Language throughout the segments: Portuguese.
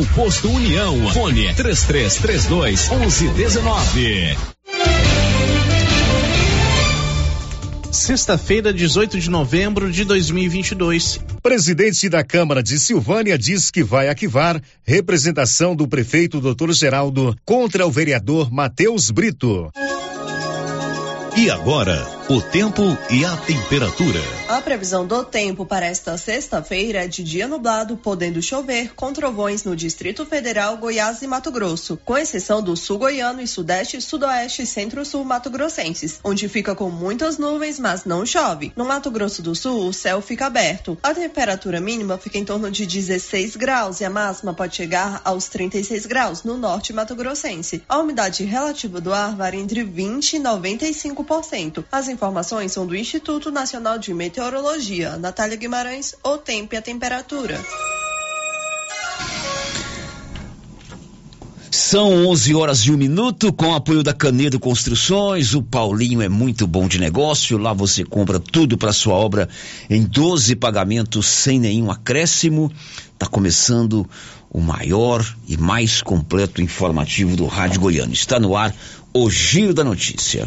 O Posto União. Fone 3332 1119. Sexta-feira, 18 de novembro de 2022. Presidente da Câmara de Silvânia diz que vai arquivar representação do prefeito Dr. Geraldo contra o vereador Matheus Brito. E agora, o tempo e a temperatura. A previsão do tempo para esta sexta-feira é de dia nublado, podendo chover, com trovões no Distrito Federal, Goiás e Mato Grosso, com exceção do sul goiano e sudeste, sudoeste e centro-sul mato-grossenses, onde fica com muitas nuvens, mas não chove. No Mato Grosso do Sul, o céu fica aberto. A temperatura mínima fica em torno de 16 graus e a máxima pode chegar aos 36 graus no norte mato-grossense. A umidade relativa do ar varia entre 20 e 95%. As informações são do Instituto Nacional de Meteorologia. Natália Guimarães, o tempo e a temperatura. São 11 horas e um minuto, com apoio da Canedo Construções. O Paulinho é muito bom de negócio. Lá você compra tudo para sua obra em 12 pagamentos sem nenhum acréscimo. Está começando o maior e mais completo informativo do Rádio Goiano. Está no ar o Giro da Notícia.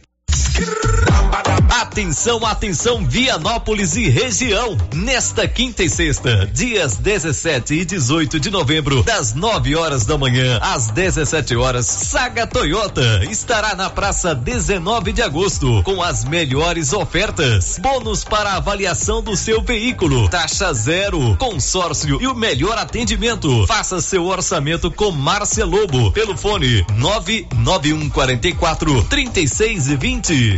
Atenção, atenção, Vianópolis e região. Nesta quinta e sexta, dias 17 e 18 de novembro, das 9 horas da manhã às 17 horas, Saga Toyota estará na praça 19 de agosto com as melhores ofertas. Bônus para avaliação do seu veículo, taxa zero, consórcio e o melhor atendimento. Faça seu orçamento com Márcia Lobo pelo fone 99144 3620.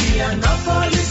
Vianópolis,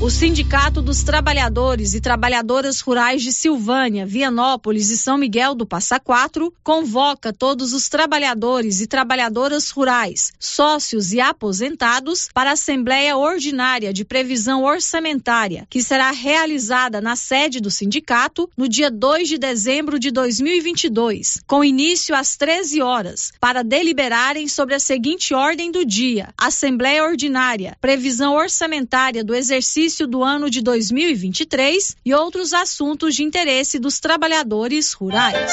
O Sindicato dos Trabalhadores e Trabalhadoras Rurais de Silvânia, Vianópolis e São Miguel do Passa Quatro convoca todos os trabalhadores e trabalhadoras rurais, sócios e aposentados para a Assembleia Ordinária de Previsão Orçamentária, que será realizada na sede do sindicato no dia 2 de dezembro de 2022, com início às 13 horas, para deliberarem sobre a seguinte ordem do dia: Assembleia Ordinária, Previsão Orçamentária do exercício do ano de 2023 e outros assuntos de interesse dos trabalhadores rurais.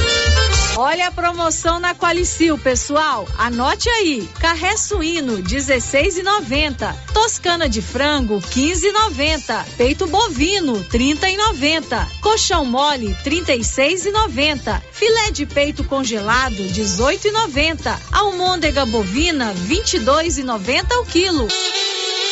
Olha a promoção na Qualicil, pessoal. Anote aí. Carré suíno 16,90. Toscana de frango 15,90. Peito bovino 30,90. Colchão mole 36,90. Filé de peito congelado 18,90. Almôndega bovina 22,90 o quilo.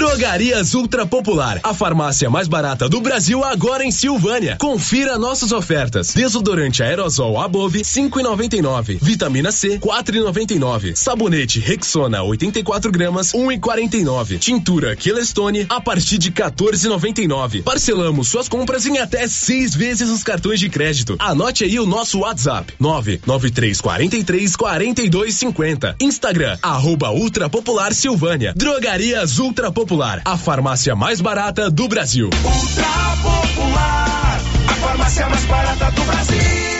Drogarias Ultra Popular, a farmácia mais barata do Brasil agora em Silvânia. Confira nossas ofertas. Desodorante aerosol Above 5,99. Vitamina C 4,99. Sabonete Rexona 84 gramas 1,49. Tintura Kelestone a partir de 14,99. Parcelamos suas compras em até seis vezes os cartões de crédito. Anote aí o nosso WhatsApp 99343 4250. Instagram arroba Ultra Popular Silvânia. Drogarias Ultra Popular Popular, a farmácia mais barata do Brasil. Ultra Popular, a farmácia mais barata do Brasil.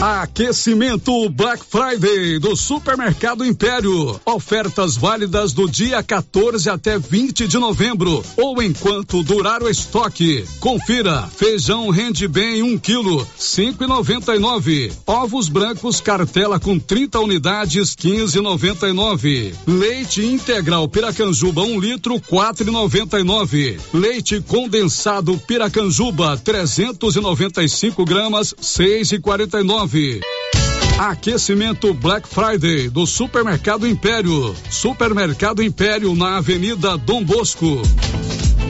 Aquecimento Black Friday do Supermercado Império. Ofertas válidas do dia 14 até 20 de novembro ou enquanto durar o estoque. Confira: feijão rende bem 1 um quilo, 5,99. Ovos brancos cartela com 30 unidades, 15,99. Leite integral Piracanjuba 1 um litro, 4,99. Leite condensado Piracanjuba 395 gramas, 6,49. Aquecimento Black Friday do Supermercado Império. Supermercado Império na Avenida Dom Bosco.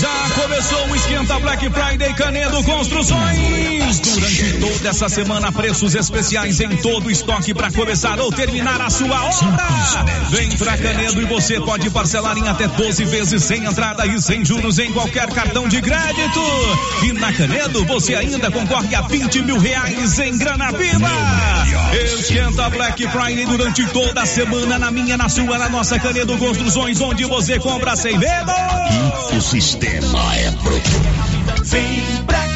Já começou o Esquenta Black Friday Canedo Construções. Durante toda essa semana, preços especiais em todo o estoque para começar ou terminar a sua obra. Vem pra Canedo e você pode parcelar em até 12 vezes sem entrada e sem juros em qualquer cartão de crédito. E na Canedo você ainda concorre a 20 mil reais em grana viva. Esquenta Black Friday durante toda a semana na minha, na sua, na nossa Canedo Construções, onde você compra sem medo. O sistema é pronto. Vem pra Canedo.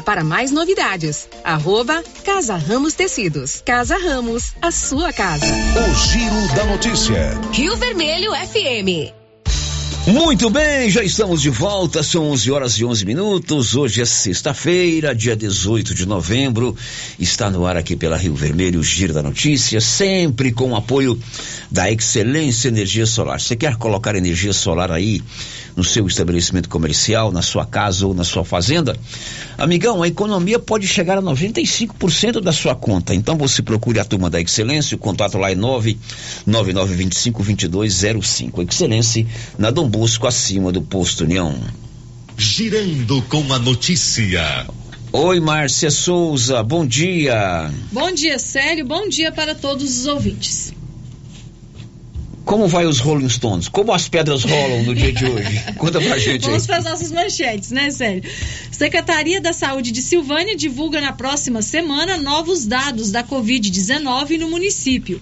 para mais novidades. Arroba Casa Ramos Tecidos. Casa Ramos, a sua casa. O Giro da Notícia. Rio Vermelho FM. Muito bem, já estamos de volta, são 11 horas e 11 minutos. Hoje é sexta-feira, dia 18 de novembro. Está no ar aqui pela Rio Vermelho o Giro da Notícia, sempre com o apoio da Excelência Energia Solar. Você quer colocar energia solar aí no seu estabelecimento comercial, na sua casa ou na sua fazenda? Amigão, a economia pode chegar a 95% da sua conta. Então você procure a turma da Excelência, o contato lá é 999252205. Excelência na Dom Bosco, acima do posto União. Girando com a notícia. Oi, Márcia Souza, bom dia. Bom dia, Célio. Bom dia para todos os ouvintes. Como vai os Rolling Stones? Como as pedras rolam no dia de hoje? Conta pra gente aí. Vamos para as nossas manchetes, né, Célio? Secretaria da Saúde de Silvânia divulga na próxima semana novos dados da Covid-19 no município.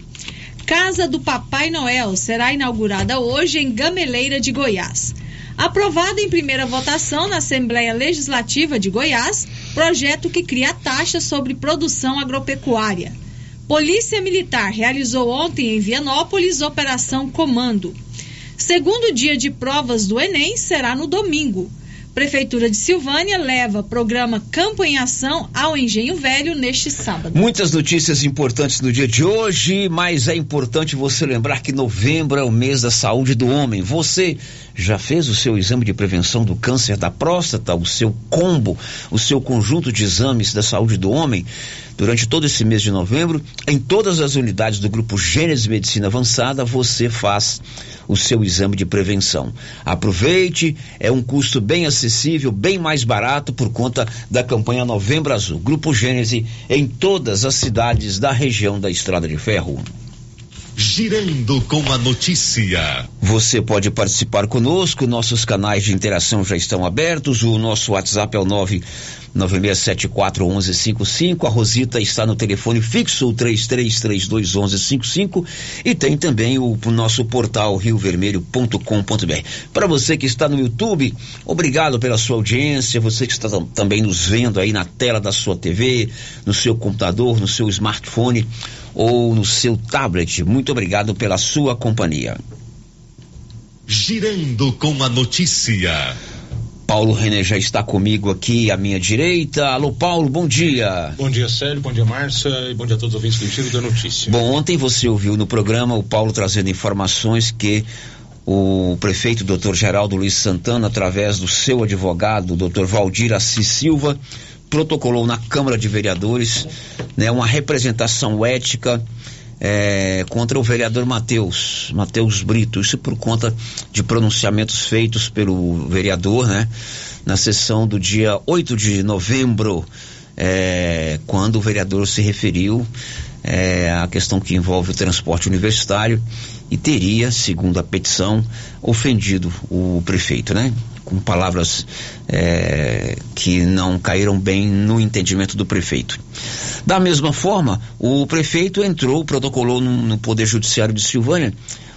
Casa do Papai Noel será inaugurada hoje em Gameleira de Goiás. Aprovado em primeira votação na Assembleia Legislativa de Goiás, projeto que cria taxa sobre produção agropecuária. Polícia Militar realizou ontem em Vianópolis Operação Comando. Segundo dia de provas do Enem será no domingo. Prefeitura de Silvânia leva programa Campo em Ação ao Engenho Velho neste sábado. Muitas notícias importantes no dia de hoje, mas é importante você lembrar que novembro é o mês da saúde do homem. Você já fez o seu exame de prevenção do câncer da próstata, o seu combo, o seu conjunto de exames da saúde do homem? Durante todo esse mês de novembro, em todas as unidades do grupo Gênesis Medicina Avançada, você faz o seu exame de prevenção. Aproveite, é um custo bem acessível, bem mais barato por conta da campanha Novembro Azul. Grupo Gênese em todas as cidades da região da Estrada de Ferro. Girando com a notícia. Você pode participar conosco, nossos canais de interação já estão abertos, o nosso WhatsApp é o 996741155, a Rosita está no telefone fixo, o 33321155 e tem também o, o nosso portal riovermelho.com.br. Para você que está no YouTube, obrigado pela sua audiência, você que está também nos vendo aí na tela da sua TV, no seu computador, no seu smartphone ou no seu tablet. Muito obrigado pela sua companhia. Girando com a notícia. Paulo René já está comigo aqui à minha direita. Alô, Paulo, bom dia. Bom dia, Célio, bom dia, Márcia, e bom dia a todos os ouvintes do Giro da Notícia. Bom, ontem você ouviu no programa o Paulo trazendo informações que o prefeito Dr. Geraldo Luiz Santana, através do seu advogado, Dr. Valdir Assis Silva, protocolou na Câmara de Vereadores né, uma representação ética é, contra o vereador Matheus, Matheus Brito. Isso por conta de pronunciamentos feitos pelo vereador, né? Na sessão do dia 8 de novembro, é, quando o vereador se referiu é, à questão que envolve o transporte universitário e teria, segundo a petição, ofendido o prefeito, né? Com palavras é, que não caíram bem no entendimento do prefeito. Da mesma forma, o prefeito entrou, protocolou no, no Poder Judiciário de Silvânia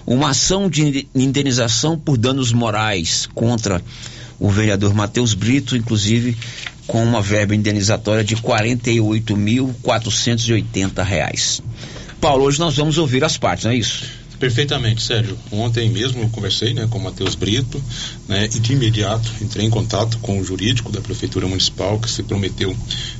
uma ação de indenização por danos morais contra o vereador Matheus Brito, inclusive com uma verba indenizatória de 48.480 reais. Paulo, hoje nós vamos ouvir as partes, não é isso? Perfeitamente, Sérgio. Ontem mesmo eu conversei né, com o Matheus Brito né, e de imediato entrei em contato com o jurídico da Prefeitura Municipal que se prometeu,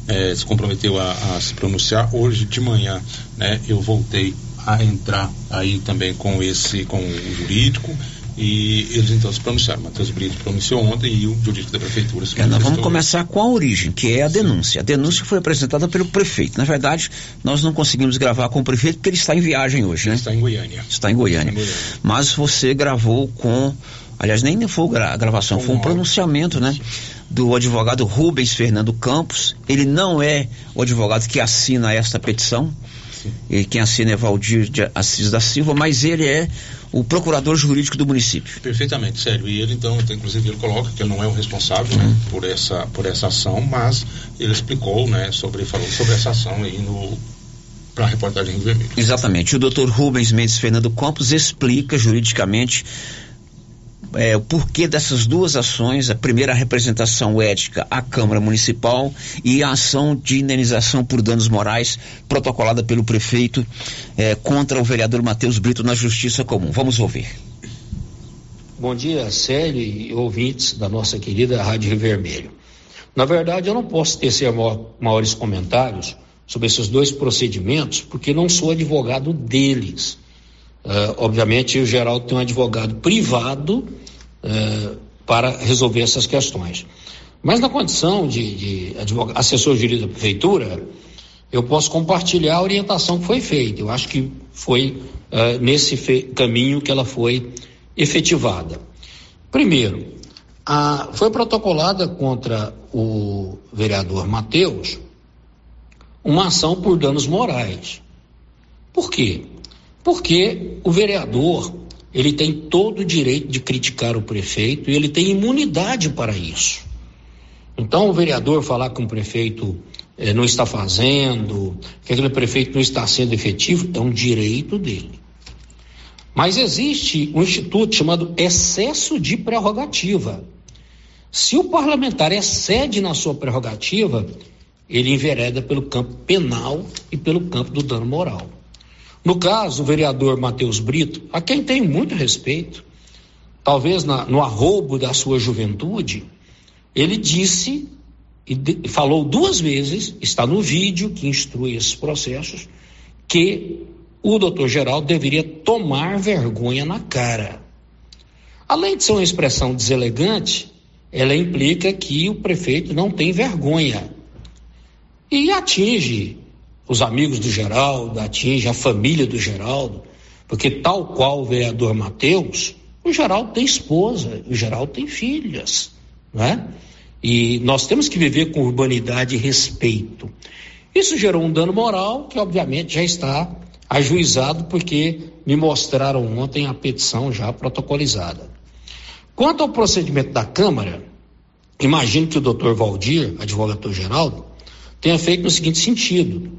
eh, se comprometeu a, a, se pronunciar. Hoje de manhã né, eu voltei a entrar aí também com esse, com o jurídico e eles então se pronunciaram. Matheus Brito pronunciou ontem e o jurídico da prefeitura se é, Nós vamos começar com a origem, que é a denúncia. A denúncia foi apresentada pelo prefeito. Na verdade, nós não conseguimos gravar com o prefeito porque ele está em viagem hoje, né? Está em Goiânia. Está em Goiânia. Está em Goiânia. Mas você gravou com. Aliás, nem foi a gravação, foi um pronunciamento, né? Do advogado Rubens Fernando Campos. Ele não é o advogado que assina esta petição. E quem assina é Valdir Assis da Silva, mas ele é o procurador jurídico do município. Perfeitamente, sério. E ele então, inclusive ele coloca que ele não é o responsável né, por essa por essa ação, mas ele explicou, né, sobre falou sobre essa ação aí no para a reportagem Rio Vermelho. Exatamente. O doutor Rubens Mendes Fernando Campos explica juridicamente é, o porquê dessas duas ações, a primeira a representação ética à Câmara Municipal e a ação de indenização por danos morais protocolada pelo prefeito é, contra o vereador Matheus Brito na Justiça Comum. Vamos ouvir. Bom dia, Célio e ouvintes da nossa querida Rádio Rio Vermelho. Na verdade, eu não posso tecer maiores comentários sobre esses dois procedimentos, porque não sou advogado deles. Uh, obviamente, o Geraldo tem um advogado privado uh, para resolver essas questões. Mas na condição de, de assessor jurídico da prefeitura, eu posso compartilhar a orientação que foi feita. Eu acho que foi uh, nesse caminho que ela foi efetivada. Primeiro, a, foi protocolada contra o vereador Matheus uma ação por danos morais. Por quê? Porque o vereador, ele tem todo o direito de criticar o prefeito e ele tem imunidade para isso. Então, o vereador falar que um prefeito eh, não está fazendo, que aquele prefeito não está sendo efetivo, é um direito dele. Mas existe um instituto chamado excesso de prerrogativa. Se o parlamentar excede na sua prerrogativa, ele envereda pelo campo penal e pelo campo do dano moral. No caso, o vereador Matheus Brito, a quem tenho muito respeito, talvez na, no arrobo da sua juventude, ele disse e de, falou duas vezes, está no vídeo que instrui esses processos, que o doutor Geraldo deveria tomar vergonha na cara. Além de ser uma expressão deselegante, ela implica que o prefeito não tem vergonha e atinge os amigos do Geraldo, atinge a família do Geraldo, porque tal qual o vereador Mateus, o Geraldo tem esposa, o Geraldo tem filhas, né? E nós temos que viver com urbanidade e respeito. Isso gerou um dano moral que, obviamente, já está ajuizado, porque me mostraram ontem a petição já protocolizada. Quanto ao procedimento da Câmara, imagino que o doutor Valdir, advogado Geraldo, tenha feito no seguinte sentido: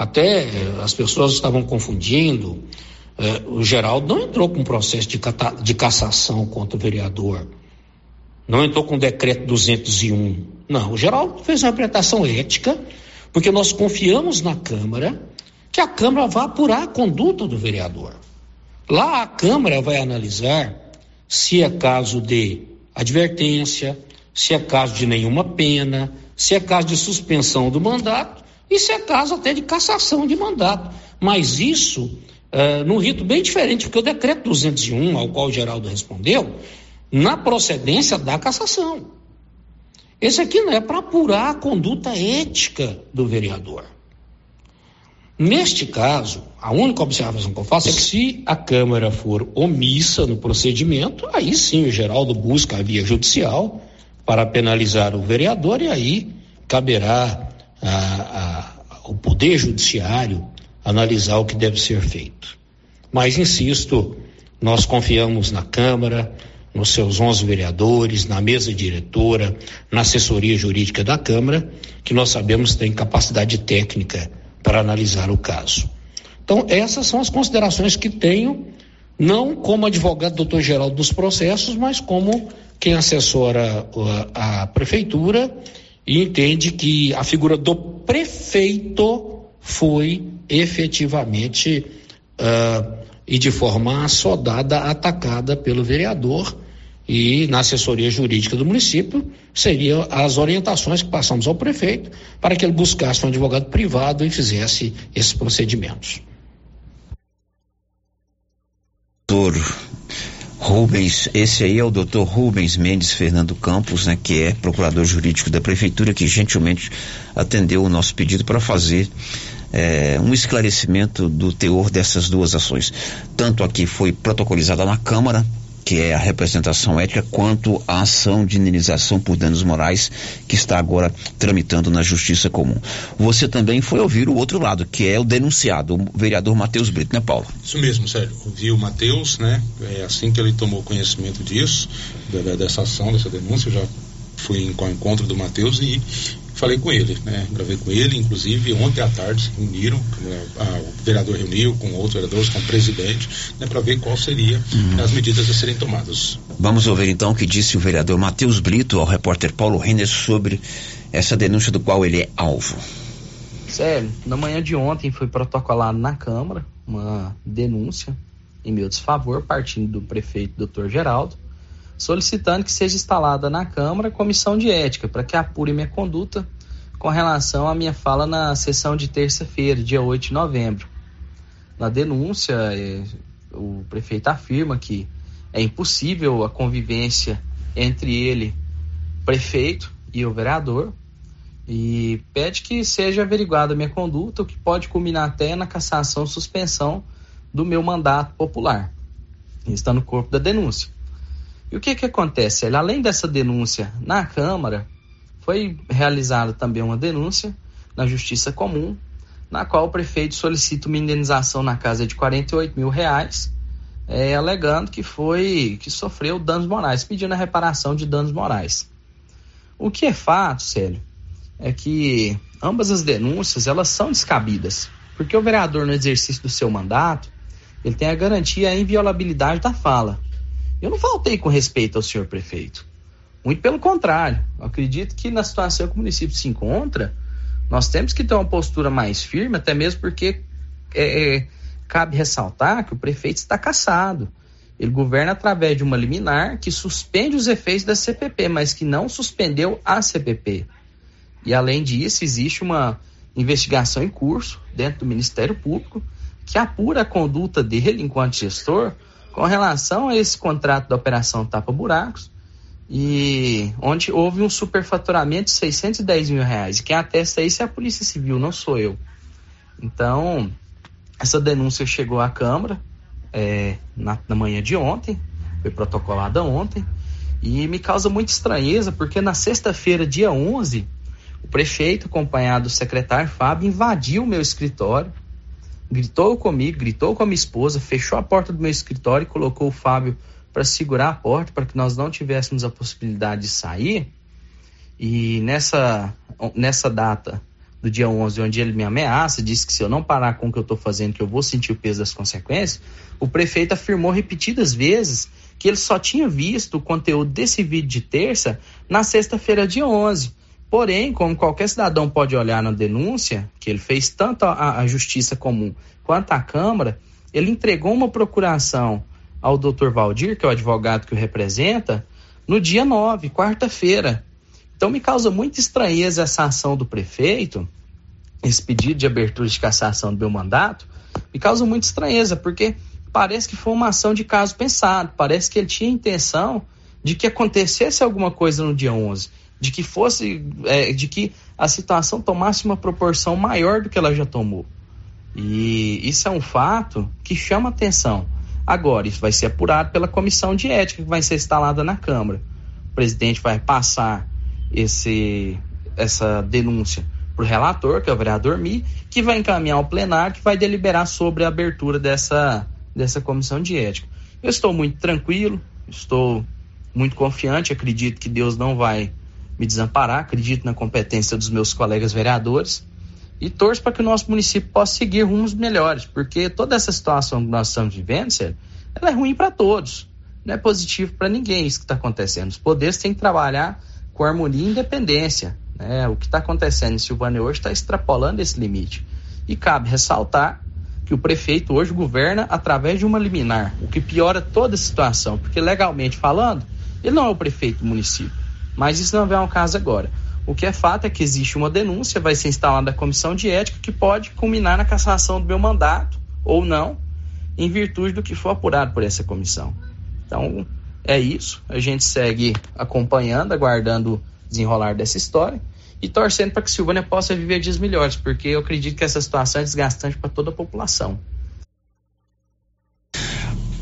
até eh, as pessoas estavam confundindo. Eh, o Geraldo não entrou com processo de, de cassação contra o vereador. Não entrou com o decreto 201. Não, o Geraldo fez uma interpretação ética, porque nós confiamos na Câmara que a Câmara vai apurar a conduta do vereador. Lá a Câmara vai analisar se é caso de advertência, se é caso de nenhuma pena, se é caso de suspensão do mandato isso é caso até de cassação de mandato. Mas isso, uh, num rito bem diferente, porque o decreto 201, ao qual o Geraldo respondeu, na procedência da cassação. Esse aqui não é para apurar a conduta ética do vereador. Neste caso, a única observação que eu faço é que se a Câmara for omissa no procedimento, aí sim o Geraldo busca a via judicial para penalizar o vereador e aí caberá ao Poder Judiciário analisar o que deve ser feito. Mas, insisto, nós confiamos na Câmara, nos seus 11 vereadores, na mesa diretora, na assessoria jurídica da Câmara, que nós sabemos tem capacidade técnica para analisar o caso. Então, essas são as considerações que tenho, não como advogado doutor geral dos processos, mas como quem assessora a, a prefeitura e entende que a figura do prefeito foi efetivamente uh, e de forma assodada, atacada pelo vereador e na assessoria jurídica do município seriam as orientações que passamos ao prefeito para que ele buscasse um advogado privado e fizesse esses procedimentos. Rubens, esse aí é o doutor Rubens Mendes Fernando Campos, né, que é procurador jurídico da prefeitura, que gentilmente atendeu o nosso pedido para fazer é, um esclarecimento do teor dessas duas ações. Tanto a que foi protocolizada na Câmara que é a representação ética, quanto a ação de indenização por danos morais que está agora tramitando na Justiça Comum. Você também foi ouvir o outro lado, que é o denunciado, o vereador Matheus Brito, né, Paulo? Isso mesmo, Sérgio. Ouvi o Matheus, né? É assim que ele tomou conhecimento disso, dessa ação, dessa denúncia, já fui ao encontro do Matheus e falei com ele, né? Gravei com ele, inclusive ontem à tarde se reuniram, a, a, o vereador reuniu com outros vereadores, com o presidente, né, para ver qual seria uhum. as medidas a serem tomadas. Vamos ouvir então o que disse o vereador Matheus Brito ao repórter Paulo Renner sobre essa denúncia do qual ele é alvo. Sério, na manhã de ontem foi protocolado na Câmara uma denúncia em meu desfavor, partindo do prefeito Dr. Geraldo, solicitando que seja instalada na Câmara comissão de ética para que apure minha conduta com relação à minha fala na sessão de terça-feira, dia 8 de novembro. Na denúncia, é, o prefeito afirma que é impossível a convivência entre ele, prefeito, e o vereador, e pede que seja averiguada a minha conduta, o que pode culminar até na cassação suspensão do meu mandato popular. Está no corpo da denúncia. E o que que acontece? Além dessa denúncia na Câmara, foi realizada também uma denúncia na Justiça Comum, na qual o prefeito solicita uma indenização na casa de 48 mil reais, é, alegando que foi que sofreu danos morais, pedindo a reparação de danos morais. O que é fato, Célio, é que ambas as denúncias elas são descabidas, porque o vereador no exercício do seu mandato ele tem a garantia a inviolabilidade da fala. Eu não faltei com respeito ao senhor prefeito. Muito pelo contrário. Eu acredito que na situação que o município se encontra, nós temos que ter uma postura mais firme, até mesmo porque é, é, cabe ressaltar que o prefeito está caçado. Ele governa através de uma liminar que suspende os efeitos da CPP, mas que não suspendeu a CPP. E além disso, existe uma investigação em curso dentro do Ministério Público que apura a conduta dele enquanto gestor com relação a esse contrato da operação Tapa Buracos, e onde houve um superfaturamento de 610 mil reais. Quem atesta isso é a Polícia Civil, não sou eu. Então, essa denúncia chegou à Câmara é, na, na manhã de ontem, foi protocolada ontem, e me causa muita estranheza, porque na sexta-feira, dia 11, o prefeito, acompanhado do secretário Fábio, invadiu o meu escritório, gritou comigo, gritou com a minha esposa, fechou a porta do meu escritório e colocou o Fábio para segurar a porta para que nós não tivéssemos a possibilidade de sair. E nessa, nessa data do dia 11, onde ele me ameaça, disse que se eu não parar com o que eu estou fazendo, que eu vou sentir o peso das consequências, o prefeito afirmou repetidas vezes que ele só tinha visto o conteúdo desse vídeo de terça na sexta-feira, dia 11. Porém, como qualquer cidadão pode olhar na denúncia, que ele fez tanto a Justiça Comum quanto a Câmara, ele entregou uma procuração ao Dr. Valdir, que é o advogado que o representa, no dia 9, quarta-feira. Então me causa muita estranheza essa ação do prefeito, esse pedido de abertura de cassação do meu mandato, me causa muita estranheza, porque parece que foi uma ação de caso pensado, parece que ele tinha intenção de que acontecesse alguma coisa no dia 11 de que fosse, é, de que a situação tomasse uma proporção maior do que ela já tomou. E isso é um fato que chama atenção. Agora, isso vai ser apurado pela comissão de ética que vai ser instalada na Câmara. O presidente vai passar esse, essa denúncia para o relator, que é o vereador Mi, que vai encaminhar ao plenário, que vai deliberar sobre a abertura dessa, dessa comissão de ética. Eu estou muito tranquilo, estou muito confiante, acredito que Deus não vai me desamparar, acredito na competência dos meus colegas vereadores e torço para que o nosso município possa seguir rumos melhores, porque toda essa situação que nós estamos vivendo, sério, ela é ruim para todos, não é positivo para ninguém isso que está acontecendo. Os poderes têm que trabalhar com harmonia e independência. Né? O que está acontecendo em Silvânia hoje está extrapolando esse limite. E cabe ressaltar que o prefeito hoje governa através de uma liminar, o que piora toda a situação, porque legalmente falando, ele não é o prefeito do município. Mas isso não é um caso agora. O que é fato é que existe uma denúncia, vai ser instalada a comissão de ética que pode culminar na cassação do meu mandato ou não, em virtude do que for apurado por essa comissão. Então, é isso. A gente segue acompanhando, aguardando o desenrolar dessa história e torcendo para que Silvânia possa viver dias melhores, porque eu acredito que essa situação é desgastante para toda a população.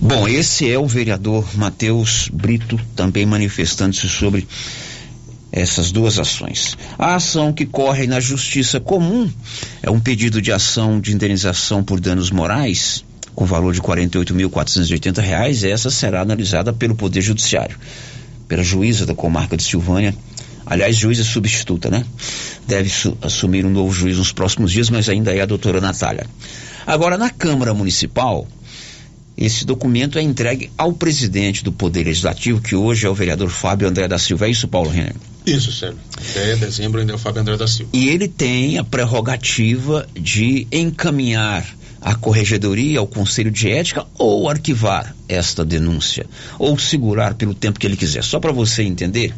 Bom, esse é o vereador Matheus Brito também manifestando-se sobre essas duas ações. A ação que corre na Justiça Comum é um pedido de ação de indenização por danos morais com valor de 48.480 reais. Essa será analisada pelo Poder Judiciário, pela juíza da comarca de Silvânia. Aliás, juíza substituta, né? Deve assumir um novo juiz nos próximos dias, mas ainda é a doutora Natália. Agora, na Câmara Municipal, esse documento é entregue ao presidente do Poder Legislativo, que hoje é o vereador Fábio André da Silva. É isso, Paulo Renner? Isso, Sérgio. Até dezembro ainda é o Fábio André da Silva. E ele tem a prerrogativa de encaminhar a corregedoria ao Conselho de Ética ou arquivar esta denúncia ou segurar pelo tempo que ele quiser. Só para você entender,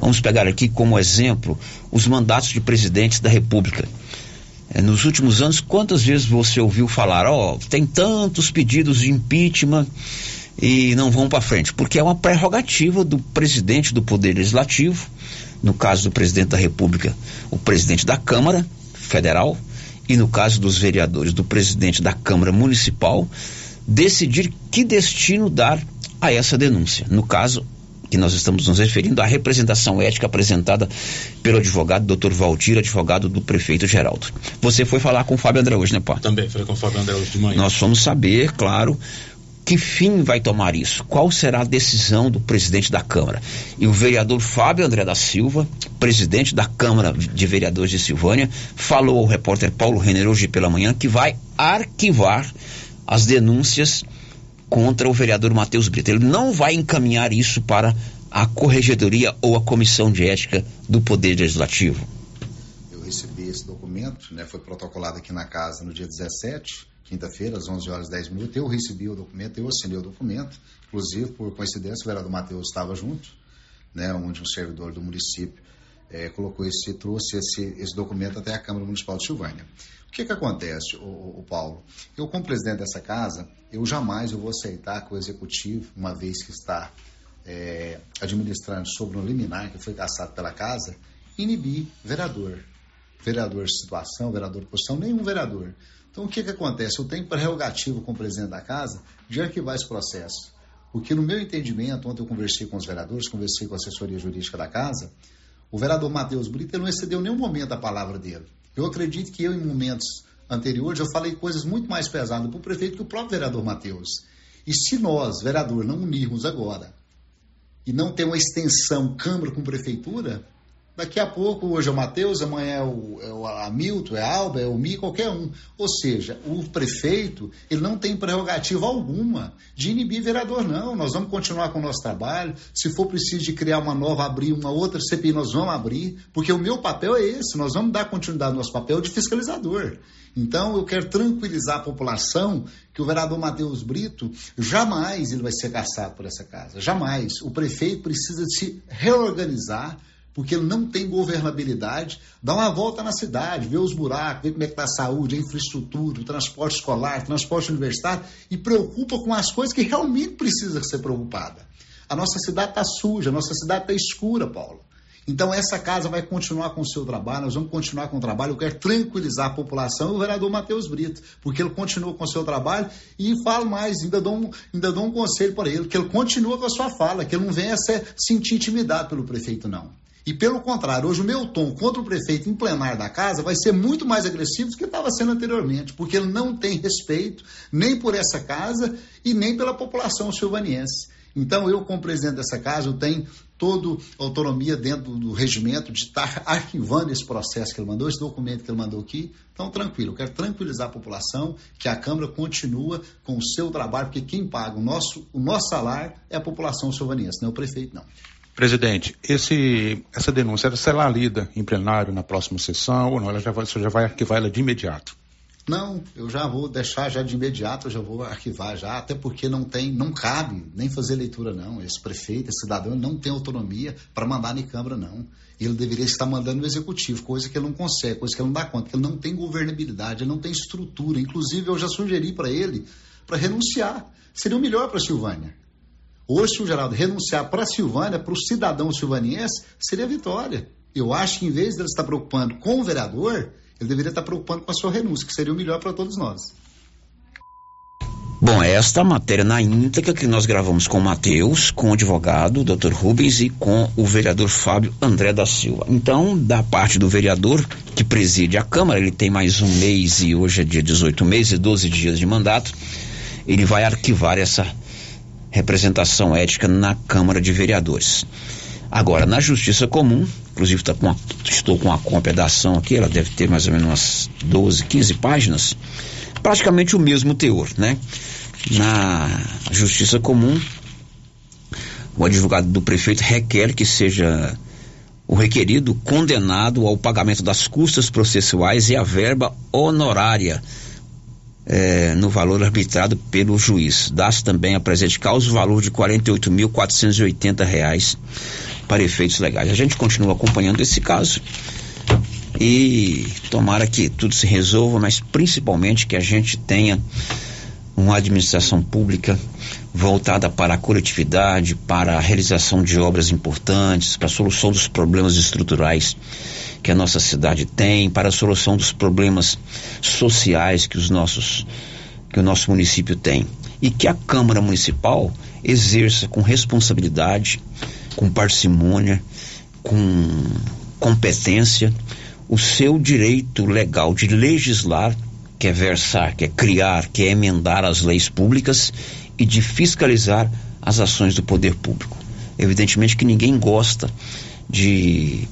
vamos pegar aqui como exemplo os mandatos de presidentes da República. É, nos últimos anos, quantas vezes você ouviu falar, ó, oh, tem tantos pedidos de impeachment e não vão para frente? Porque é uma prerrogativa do presidente do Poder Legislativo, no caso do presidente da República, o presidente da Câmara Federal, e no caso dos vereadores, do presidente da Câmara Municipal, decidir que destino dar a essa denúncia. No caso, que nós estamos nos referindo à representação ética apresentada pelo advogado Dr. Valdir, advogado do prefeito Geraldo. Você foi falar com o Fábio André hoje, né, pá? Também, falei com o Fábio André hoje de manhã. Nós vamos saber, claro, que fim vai tomar isso? Qual será a decisão do presidente da Câmara? E o vereador Fábio André da Silva, presidente da Câmara de Vereadores de Silvânia, falou ao repórter Paulo Renner hoje pela manhã que vai arquivar as denúncias contra o vereador Matheus Brito. Ele não vai encaminhar isso para a corregedoria ou a comissão de ética do Poder Legislativo. Eu recebi esse documento, né, foi protocolado aqui na casa no dia 17, quinta-feira, às 11 horas e 10 minutos. Eu recebi o documento, eu assinei o documento, inclusive, por coincidência, o vereador Matheus estava junto, né, onde um servidor do município é, colocou esse, trouxe esse, esse documento até a Câmara Municipal de Silvânia. O que que acontece, o, o, Paulo? Eu, como presidente dessa casa, eu jamais eu vou aceitar que o executivo, uma vez que está é, administrando sobre um liminar que foi caçado pela casa, inibir vereador. Vereador de situação, vereador de posição, nenhum vereador. Então, o que que acontece? Eu tenho prerrogativa com o presidente da casa de arquivar esse processo. Porque, no meu entendimento, ontem eu conversei com os vereadores, conversei com a assessoria jurídica da casa, o vereador Matheus Brito não excedeu nenhum momento a palavra dele. Eu acredito que eu, em momentos anteriores, eu falei coisas muito mais pesadas para o prefeito que o próprio vereador Matheus. E se nós, vereador, não unirmos agora e não ter uma extensão Câmara com Prefeitura, Daqui a pouco, hoje é o Matheus, amanhã é o, é o Hamilton, é a Alba, é o Mi, qualquer um. Ou seja, o prefeito, ele não tem prerrogativa alguma de inibir vereador, não. Nós vamos continuar com o nosso trabalho. Se for preciso de criar uma nova, abrir uma outra CPI, nós vamos abrir, porque o meu papel é esse, nós vamos dar continuidade ao nosso papel de fiscalizador. Então, eu quero tranquilizar a população que o vereador Matheus Brito jamais ele vai ser caçado por essa casa. Jamais. O prefeito precisa se reorganizar porque ele não tem governabilidade, dá uma volta na cidade, vê os buracos, vê como é que está a saúde, a infraestrutura, o transporte escolar, o transporte universitário, e preocupa com as coisas que realmente precisa ser preocupada. A nossa cidade está suja, a nossa cidade está escura, Paulo. Então essa casa vai continuar com o seu trabalho, nós vamos continuar com o trabalho. Eu quero tranquilizar a população e o vereador Matheus Brito, porque ele continua com o seu trabalho e falo mais, ainda dou um, ainda dou um conselho para ele, que ele continua com a sua fala, que ele não venha ser, sentir intimidado pelo prefeito, não. E pelo contrário, hoje o meu tom contra o prefeito em plenário da casa vai ser muito mais agressivo do que estava sendo anteriormente, porque ele não tem respeito nem por essa casa e nem pela população silvaniense. Então, eu, como presidente dessa casa, eu tenho toda autonomia dentro do regimento de estar arquivando esse processo que ele mandou, esse documento que ele mandou aqui. Então, tranquilo, eu quero tranquilizar a população que a Câmara continua com o seu trabalho, porque quem paga o nosso, o nosso salário é a população silvaniense, não é o prefeito, não. Presidente, esse, essa denúncia será lida em plenário na próxima sessão ou não? Ela já vai, você já vai arquivar ela de imediato? Não, eu já vou deixar já de imediato, eu já vou arquivar já, até porque não tem, não cabe nem fazer leitura não. Esse prefeito, esse cidadão não tem autonomia para mandar na Câmara não. Ele deveria estar mandando no executivo, coisa que ele não consegue, coisa que ele não dá conta, que ele não tem governabilidade, ele não tem estrutura. Inclusive eu já sugeri para ele para renunciar. Seria o melhor para a Silvânia. Hoje, se o Geraldo renunciar para a Silvânia, para o cidadão silvaniense, seria vitória. Eu acho que em vez de ele estar preocupando com o vereador, ele deveria estar preocupando com a sua renúncia, que seria o melhor para todos nós. Bom, esta matéria na íntegra que nós gravamos com o Matheus, com o advogado, o Dr. Rubens e com o vereador Fábio André da Silva. Então, da parte do vereador que preside a Câmara, ele tem mais um mês e hoje é dia 18 meses e 12 dias de mandato, ele vai arquivar essa representação ética na Câmara de Vereadores. Agora, na Justiça Comum, inclusive tá com a, estou com a cópia da ação aqui, ela deve ter mais ou menos umas 12, 15 páginas, praticamente o mesmo teor, né? Na Justiça Comum, o advogado do prefeito requer que seja o requerido condenado ao pagamento das custas processuais e a verba honorária é, no valor arbitrado pelo juiz. Dá-se também a presente causa o valor de R$ 48.480 para efeitos legais. A gente continua acompanhando esse caso e tomara que tudo se resolva, mas principalmente que a gente tenha uma administração pública voltada para a coletividade, para a realização de obras importantes, para a solução dos problemas estruturais que a nossa cidade tem, para a solução dos problemas sociais que os nossos que o nosso município tem e que a Câmara Municipal exerça com responsabilidade, com parcimônia, com competência o seu direito legal de legislar, que é versar, que é criar, que é emendar as leis públicas e de fiscalizar as ações do poder público. Evidentemente que ninguém gosta de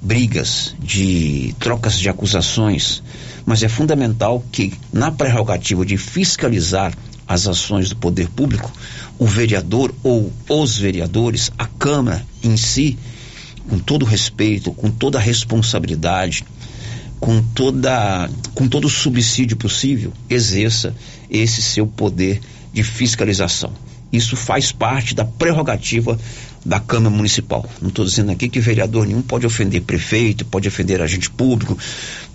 brigas, de trocas de acusações, mas é fundamental que, na prerrogativa de fiscalizar as ações do poder público, o vereador ou os vereadores, a Câmara em si, com todo respeito, com toda a responsabilidade, com, toda, com todo o subsídio possível, exerça esse seu poder de fiscalização. Isso faz parte da prerrogativa da Câmara Municipal. Não estou dizendo aqui que vereador nenhum pode ofender prefeito, pode ofender agente público,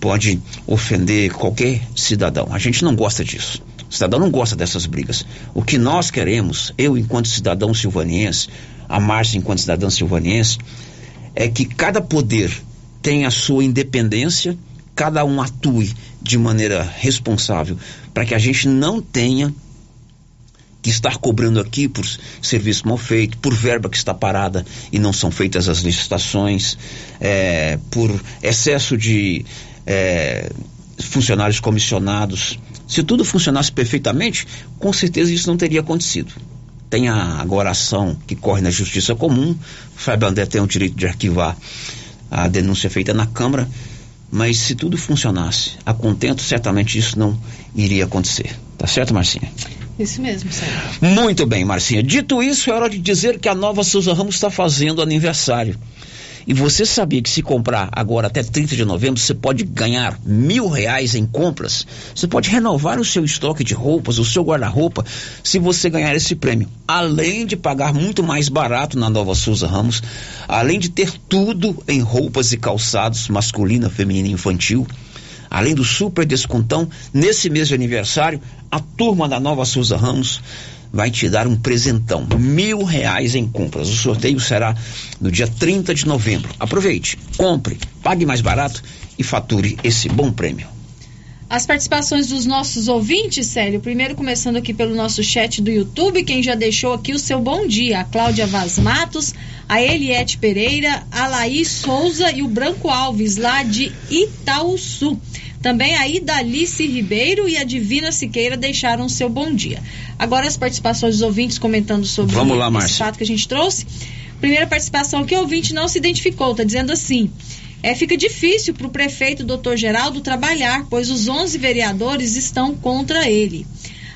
pode ofender qualquer cidadão. A gente não gosta disso. O cidadão não gosta dessas brigas. O que nós queremos, eu enquanto cidadão silvaniense, a Márcia enquanto cidadã silvaniense, é que cada poder tenha a sua independência, cada um atue de maneira responsável, para que a gente não tenha que estar cobrando aqui por serviço mal feito, por verba que está parada e não são feitas as licitações, é, por excesso de é, funcionários comissionados. Se tudo funcionasse perfeitamente, com certeza isso não teria acontecido. Tem a agora ação que corre na Justiça Comum, o Fábio André tem o direito de arquivar a denúncia feita na Câmara, mas se tudo funcionasse a contento, certamente isso não iria acontecer. Tá certo, Marcinha? Isso mesmo, Sérgio. Muito bem, Marcinha. Dito isso, é hora de dizer que a nova Souza Ramos está fazendo aniversário. E você sabia que se comprar agora até 30 de novembro, você pode ganhar mil reais em compras? Você pode renovar o seu estoque de roupas, o seu guarda-roupa, se você ganhar esse prêmio. Além de pagar muito mais barato na nova Souza Ramos, além de ter tudo em roupas e calçados, masculina, feminina e infantil. Além do super descontão, nesse mês de aniversário, a turma da Nova Souza Ramos vai te dar um presentão, mil reais em compras. O sorteio será no dia 30 de novembro. Aproveite, compre, pague mais barato e fature esse bom prêmio. As participações dos nossos ouvintes, Célio. Primeiro, começando aqui pelo nosso chat do YouTube, quem já deixou aqui o seu bom dia: a Cláudia Vaz Matos, a Eliette Pereira, a Laís Souza e o Branco Alves, lá de Itaúsu. Também a Idalice Ribeiro e a Divina Siqueira deixaram o seu bom dia. Agora as participações dos ouvintes comentando sobre Vamos lá, esse fato que a gente trouxe. Primeira participação que o ouvinte não se identificou, está dizendo assim. É, fica difícil para o prefeito Dr. Geraldo trabalhar, pois os 11 vereadores estão contra ele.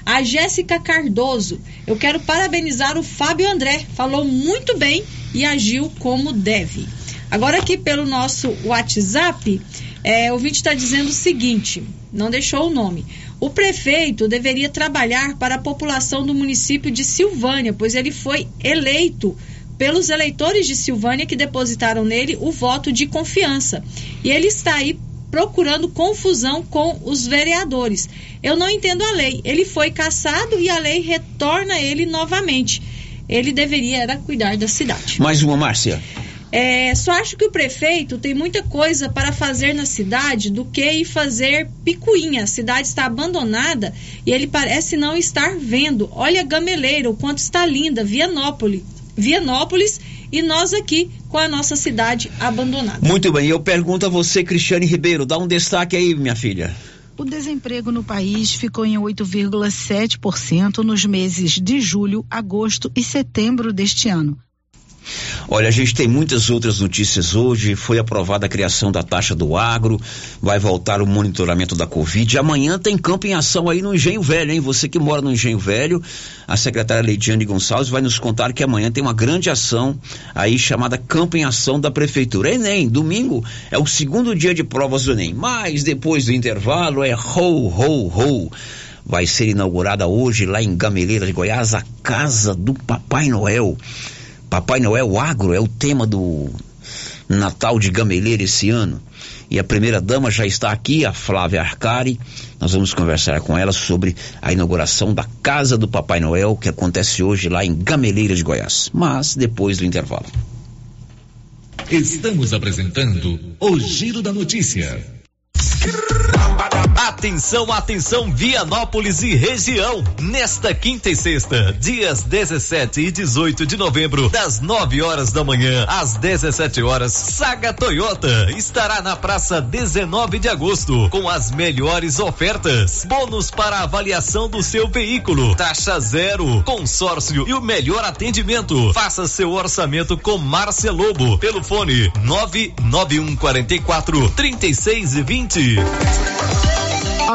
A Jéssica Cardoso, eu quero parabenizar o Fábio André, falou muito bem e agiu como deve. Agora aqui pelo nosso WhatsApp, é, o ouvinte está dizendo o seguinte, não deixou o nome. O prefeito deveria trabalhar para a população do município de Silvânia, pois ele foi eleito pelos eleitores de Silvânia que depositaram nele o voto de confiança. E ele está aí procurando confusão com os vereadores. Eu não entendo a lei. Ele foi cassado e a lei retorna ele novamente. Ele deveria era cuidar da cidade. Mais uma, Márcia. É, só acho que o prefeito tem muita coisa para fazer na cidade do que ir fazer picuinha. A cidade está abandonada e ele parece não estar vendo. Olha Gameleira, o quanto está linda, Vianópolis. Vianópolis e nós aqui com a nossa cidade abandonada. Muito bem, eu pergunto a você, Cristiane Ribeiro, dá um destaque aí, minha filha. O desemprego no país ficou em 8,7% nos meses de julho, agosto e setembro deste ano. Olha, a gente tem muitas outras notícias hoje. Foi aprovada a criação da taxa do agro, vai voltar o monitoramento da Covid. Amanhã tem campo em ação aí no Engenho Velho, hein? Você que mora no Engenho Velho, a secretária Leidiane Gonçalves vai nos contar que amanhã tem uma grande ação aí chamada Campo em Ação da Prefeitura. Enem, domingo é o segundo dia de provas do Enem, mas depois do intervalo é ho, ho, ho. Vai ser inaugurada hoje lá em Gameleira de Goiás a Casa do Papai Noel. Papai Noel Agro é o tema do Natal de Gameleira esse ano. E a primeira dama já está aqui, a Flávia Arcari. Nós vamos conversar com ela sobre a inauguração da Casa do Papai Noel, que acontece hoje lá em Gameleira de Goiás. Mas depois do intervalo. Estamos apresentando o Giro da Notícia. Atenção, atenção, Vianópolis e região. Nesta quinta e sexta, dias 17 e 18 de novembro, das 9 horas da manhã às 17 horas, Saga Toyota estará na praça 19 de agosto com as melhores ofertas. Bônus para avaliação do seu veículo, taxa zero, consórcio e o melhor atendimento. Faça seu orçamento com Márcia Lobo pelo fone 99144 3620.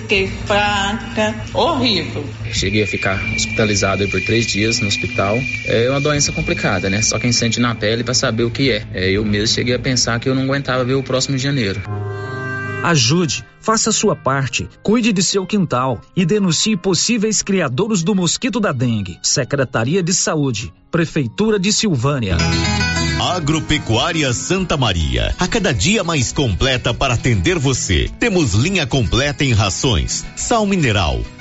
fiquei fraca, horrível. Cheguei a ficar hospitalizado por três dias no hospital. É uma doença complicada, né? Só quem sente na pele para saber o que é. é. Eu mesmo cheguei a pensar que eu não aguentava ver o próximo de janeiro. Ajude, faça sua parte, cuide de seu quintal e denuncie possíveis criadores do mosquito da dengue. Secretaria de Saúde, Prefeitura de Silvânia. Agropecuária Santa Maria, a cada dia mais completa para atender você. Temos linha completa em rações, sal mineral,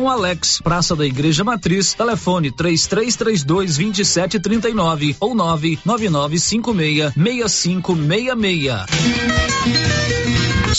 com Alex, Praça da Igreja Matriz, telefone 3332 2739 ou 99956 6566.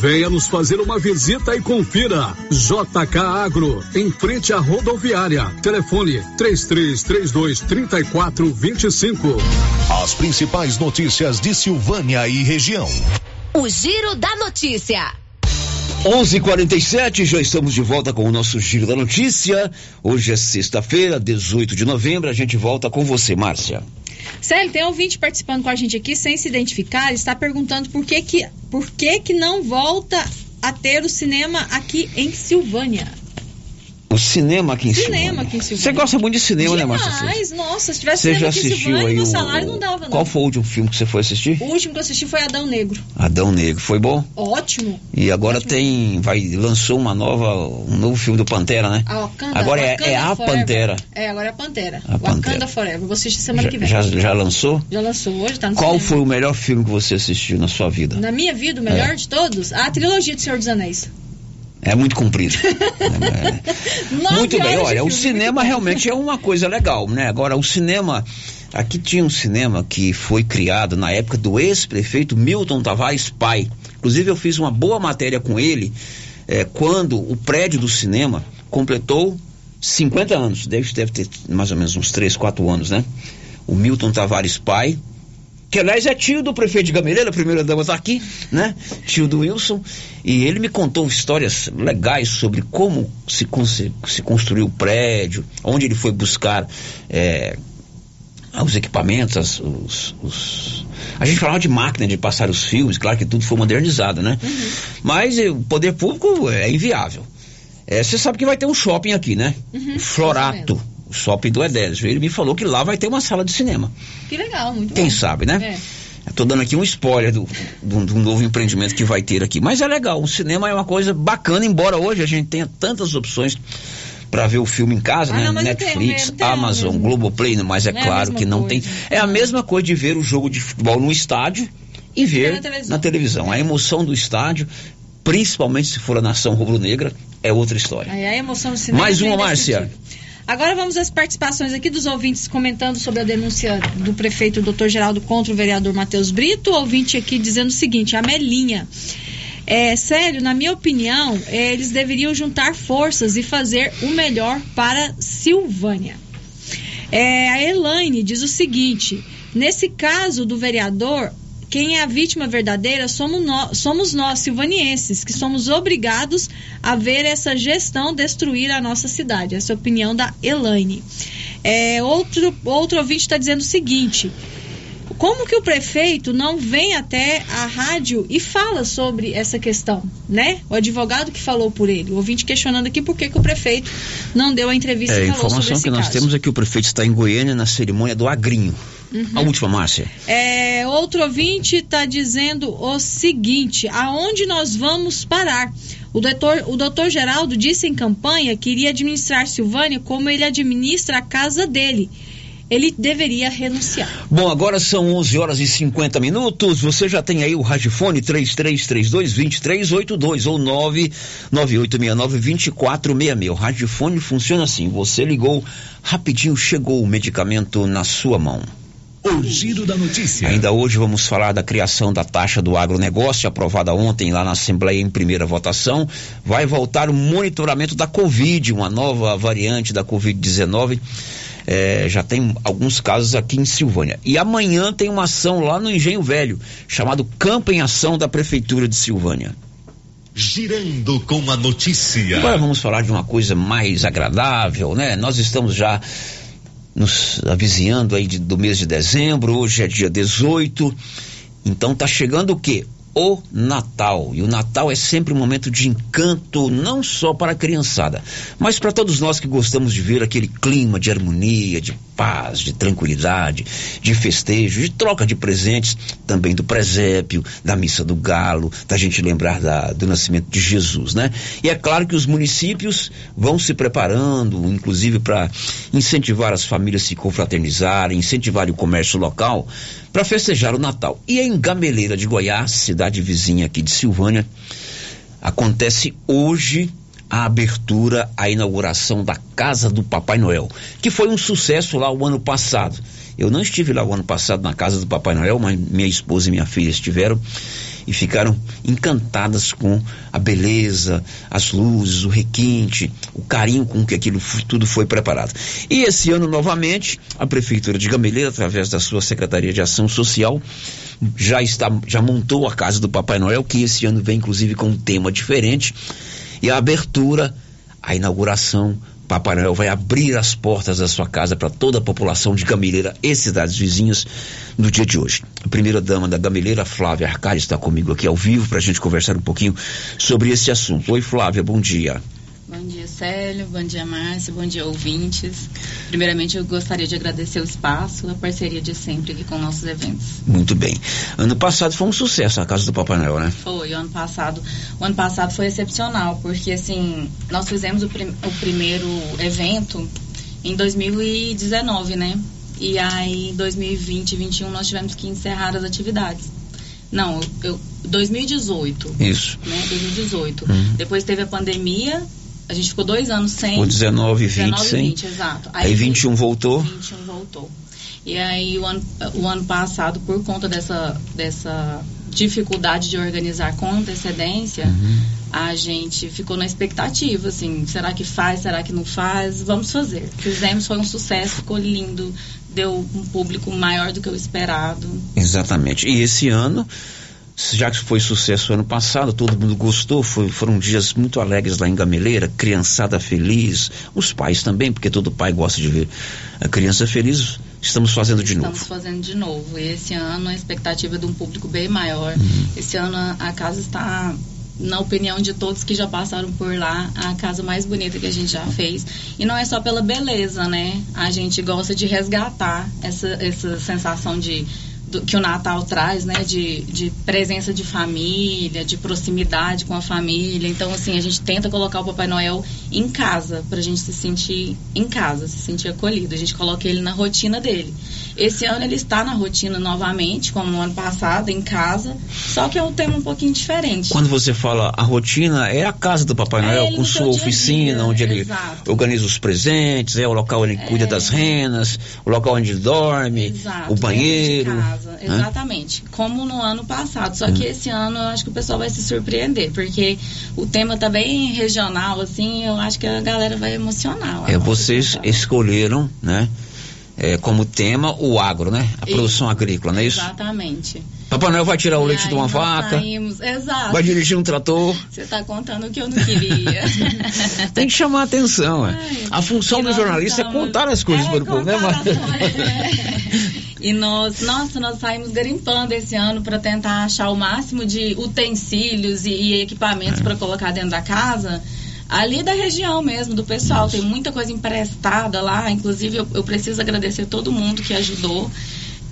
Venha nos fazer uma visita e confira. JK Agro, em frente à rodoviária. Telefone 3332 3425. As principais notícias de Silvânia e região. O Giro da Notícia. 11:47 já estamos de volta com o nosso Giro da Notícia. Hoje é sexta-feira, 18 de novembro. A gente volta com você, Márcia. Célio, tem ouvinte participando com a gente aqui sem se identificar, está perguntando por que que, por que que não volta a ter o cinema aqui em Silvânia. O cinema aqui em cinema Silvânia. aqui em Silvânia. Você gosta muito de cinema, né, Márcia? Mas, nossa, se tivesse Você cinema já aqui assistiu Silvânia, aí meu o... salário não dava, não. Qual foi o último filme que você foi assistir? O último que eu assisti foi Adão Negro. Adão Negro, foi bom? Ótimo. E agora tem, vai, lançou uma nova, um novo filme do Pantera, né? A Wakanda, agora é, Wakanda é a Forever. Pantera. É, agora é a Pantera. A Wakanda Pantera. Forever. Vou assistir semana que vem. Já, já lançou? Já lançou hoje, tá no Qual cinema. foi o melhor filme que você assistiu na sua vida? Na minha vida, o melhor É. de todos? A trilogia do Senhor dos Anéis. É muito comprido. Nove muito bem, olha, o cinema realmente é uma coisa legal, né? Agora, o cinema. Aqui tinha um cinema que foi criado na época do ex-prefeito Milton Tavares Pai. Inclusive, eu fiz uma boa matéria com ele eh, quando o prédio do cinema completou 50 anos. Deve, deve ter mais ou menos uns 3, 4 anos, né? O Milton Tavares Pai, que aliás é tio do prefeito de Gameleira, a primeira dama está aqui, né? Tio do Wilson. E ele me contou histórias legais sobre como se, se construiu o prédio, onde ele foi buscar eh, os equipamentos, as- os, os- A gente falava de máquina de passar os fios, claro que tudo foi modernizado, né? Mas eh, o poder público é inviável. Eh, Você sabe que vai ter um shopping aqui, né? Uhum, Florato, shopping do Edésio. Ele me falou que lá vai ter uma sala de cinema. Que legal, muito Quem bom. sabe, né? É. Estou dando aqui um spoiler do, do, do novo empreendimento que vai ter aqui. Mas é legal, o cinema é uma coisa bacana, embora hoje a gente tenha tantas opções para ver o filme em casa, Ah, né? não, tenho, Netflix, tenho Amazon, mesmo. Globoplay, mas é é claro que não coisa. tem. É a mesma coisa de ver o jogo de futebol no estádio e ver na televisão. na televisão. A emoção do estádio, principalmente se for a nação rubro-negra, é outra história. Aí a emoção do cinema. Mais é uma, Márcia. Agora vamos às participações aqui dos ouvintes comentando sobre a denúncia do prefeito Dr. Geraldo contra o vereador Matheus Brito. Ouvinte aqui dizendo o seguinte: a Melinha. É, sério, na minha opinião, é, eles deveriam juntar forças e fazer o melhor para Silvânia. É, a Elaine diz o seguinte: nesse caso do vereador, quem é a vítima verdadeira somos nós, somos nós, silvanienses, que somos obrigados a ver essa gestão destruir a nossa cidade. Essa é a opinião da Elaine. É, outro, outro ouvinte está dizendo o seguinte. Como que o prefeito não vem até a rádio e fala sobre essa questão, né? O advogado que falou por ele, o ouvinte questionando aqui por que, que o prefeito não deu a entrevista é, e a falou sobre informação esse que nós caso. temos é que o prefeito está em Goiânia na cerimônia do Agrinho. Uhum. A última, Márcia. É, outro ouvinte está dizendo o seguinte: aonde nós vamos parar? O doutor, o doutor Geraldo disse em campanha que iria administrar Silvânia como ele administra a casa dele. Ele deveria renunciar. Bom, agora são 11 horas e 50 minutos. Você já tem aí o Radifone 3332-2382 ou 99869-2466. O Radifone funciona assim: você ligou, rapidinho chegou o medicamento na sua mão. O giro da notícia. Ainda hoje vamos falar da criação da taxa do agronegócio, aprovada ontem lá na Assembleia em primeira votação. Vai voltar o monitoramento da Covid, uma nova variante da Covid-19. É, já tem alguns casos aqui em Silvânia. E amanhã tem uma ação lá no Engenho Velho, chamado Campo em Ação da Prefeitura de Silvânia. Girando com a notícia. Agora vamos falar de uma coisa mais agradável, né? Nós estamos já nos avizinhando aí de, do mês de dezembro, hoje é dia 18, então tá chegando o quê? O Natal. E o Natal é sempre um momento de encanto, não só para a criançada, mas para todos nós que gostamos de ver aquele clima de harmonia, de paz, de tranquilidade, de festejo, de troca de presentes, também do presépio, da missa do galo, da gente lembrar da, do nascimento de Jesus, né? E é claro que os municípios vão se preparando, inclusive para incentivar as famílias a se confraternizarem, incentivar o comércio local para festejar o Natal. E em Gameleira de Goiás, cidade vizinha aqui de Silvânia, acontece hoje a abertura, a inauguração da Casa do Papai Noel, que foi um sucesso lá o ano passado. Eu não estive lá o ano passado na Casa do Papai Noel, mas minha esposa e minha filha estiveram e ficaram encantadas com a beleza, as luzes, o requinte, o carinho com que aquilo tudo foi preparado. E esse ano, novamente, a Prefeitura de Gameleira, através da sua Secretaria de Ação Social, já está, já montou a Casa do Papai Noel, que esse ano vem inclusive com um tema diferente. E a abertura, a inauguração, Papai Noel vai abrir as portas da sua casa para toda a população de Gameleira e cidades vizinhas no dia de hoje. A primeira dama da Gameleira, Flávia Arcari, está comigo aqui ao vivo para a gente conversar um pouquinho sobre esse assunto. Oi, Flávia, bom dia. Bom dia, Célio. Bom dia, Márcia. Bom dia, ouvintes. Primeiramente, eu gostaria de agradecer o espaço, a parceria de sempre aqui com nossos eventos. Muito bem. Ano passado foi um sucesso a Casa do Papai Noel, né? Foi, o ano passado. O ano passado foi excepcional, porque assim, nós fizemos o, prim o primeiro evento em 2019, né? E aí, em 2020 e 2021, nós tivemos que encerrar as atividades. Não, eu, 2018. Isso. Né? 2018. Hum. Depois teve a pandemia, a gente ficou dois anos sem. O 19 e 20 19 sem. 20, exato. Aí 21 voltou. 21 voltou. E aí o ano, o ano passado, por conta dessa, dessa dificuldade de organizar com antecedência, Uhum. a gente ficou na expectativa, assim, será que faz, será que não faz? Vamos fazer. Fizemos, foi um sucesso, ficou lindo, deu um público maior do que o esperado. Exatamente. E esse ano, já que foi sucesso ano passado, todo mundo gostou, foi- foram dias muito alegres lá em Gameleira, criançada feliz, os pais também, porque todo pai gosta de ver a criança feliz. Estamos fazendo de Estamos novo. fazendo de novo. E esse ano a expectativa é de um público bem maior. Uhum. Esse ano a- a casa está, na opinião de todos que já passaram por lá, a casa mais bonita que a gente já fez. E não é só pela beleza, né? A gente gosta de resgatar essa, essa sensação de do- que o Natal traz, né? De, de presença de família, de proximidade com a família. Então, assim, a gente tenta colocar o Papai Noel em casa, pra gente se sentir em casa, se sentir acolhido. A gente coloca ele na rotina dele. Esse ano ele está na rotina novamente, como no ano passado, em casa, só que é um tema um pouquinho diferente. Quando você fala a rotina, é a casa do Papai É Noel, ele com sua oficina, dia, onde ele exato. organiza os presentes, é o local onde ele cuida das renas, o local onde ele dorme, Exato, o banheiro. casa, né? exatamente. Como no ano passado. Só que Hum. esse ano eu acho que o pessoal vai se surpreender, porque o tema tá bem regional, assim, eu acho que a galera vai emocionar. É, vocês escolheram, né? É, como tema o agro, né? A Isso. produção agrícola, não é isso? Exatamente. Papai Noel vai tirar o E leite de uma vaca, saímos- exato. vai dirigir um trator. Você tá contando o que eu não queria. Tem que chamar a atenção. é. A função do jornalista é estamos- contar as coisas para o povo, né? E nós, nossa, nós saímos garimpando esse ano para tentar achar o máximo de utensílios e, e equipamentos para colocar dentro da casa. Ali da região mesmo, do pessoal. Tem muita coisa emprestada lá. Inclusive, eu, eu preciso agradecer todo mundo que ajudou.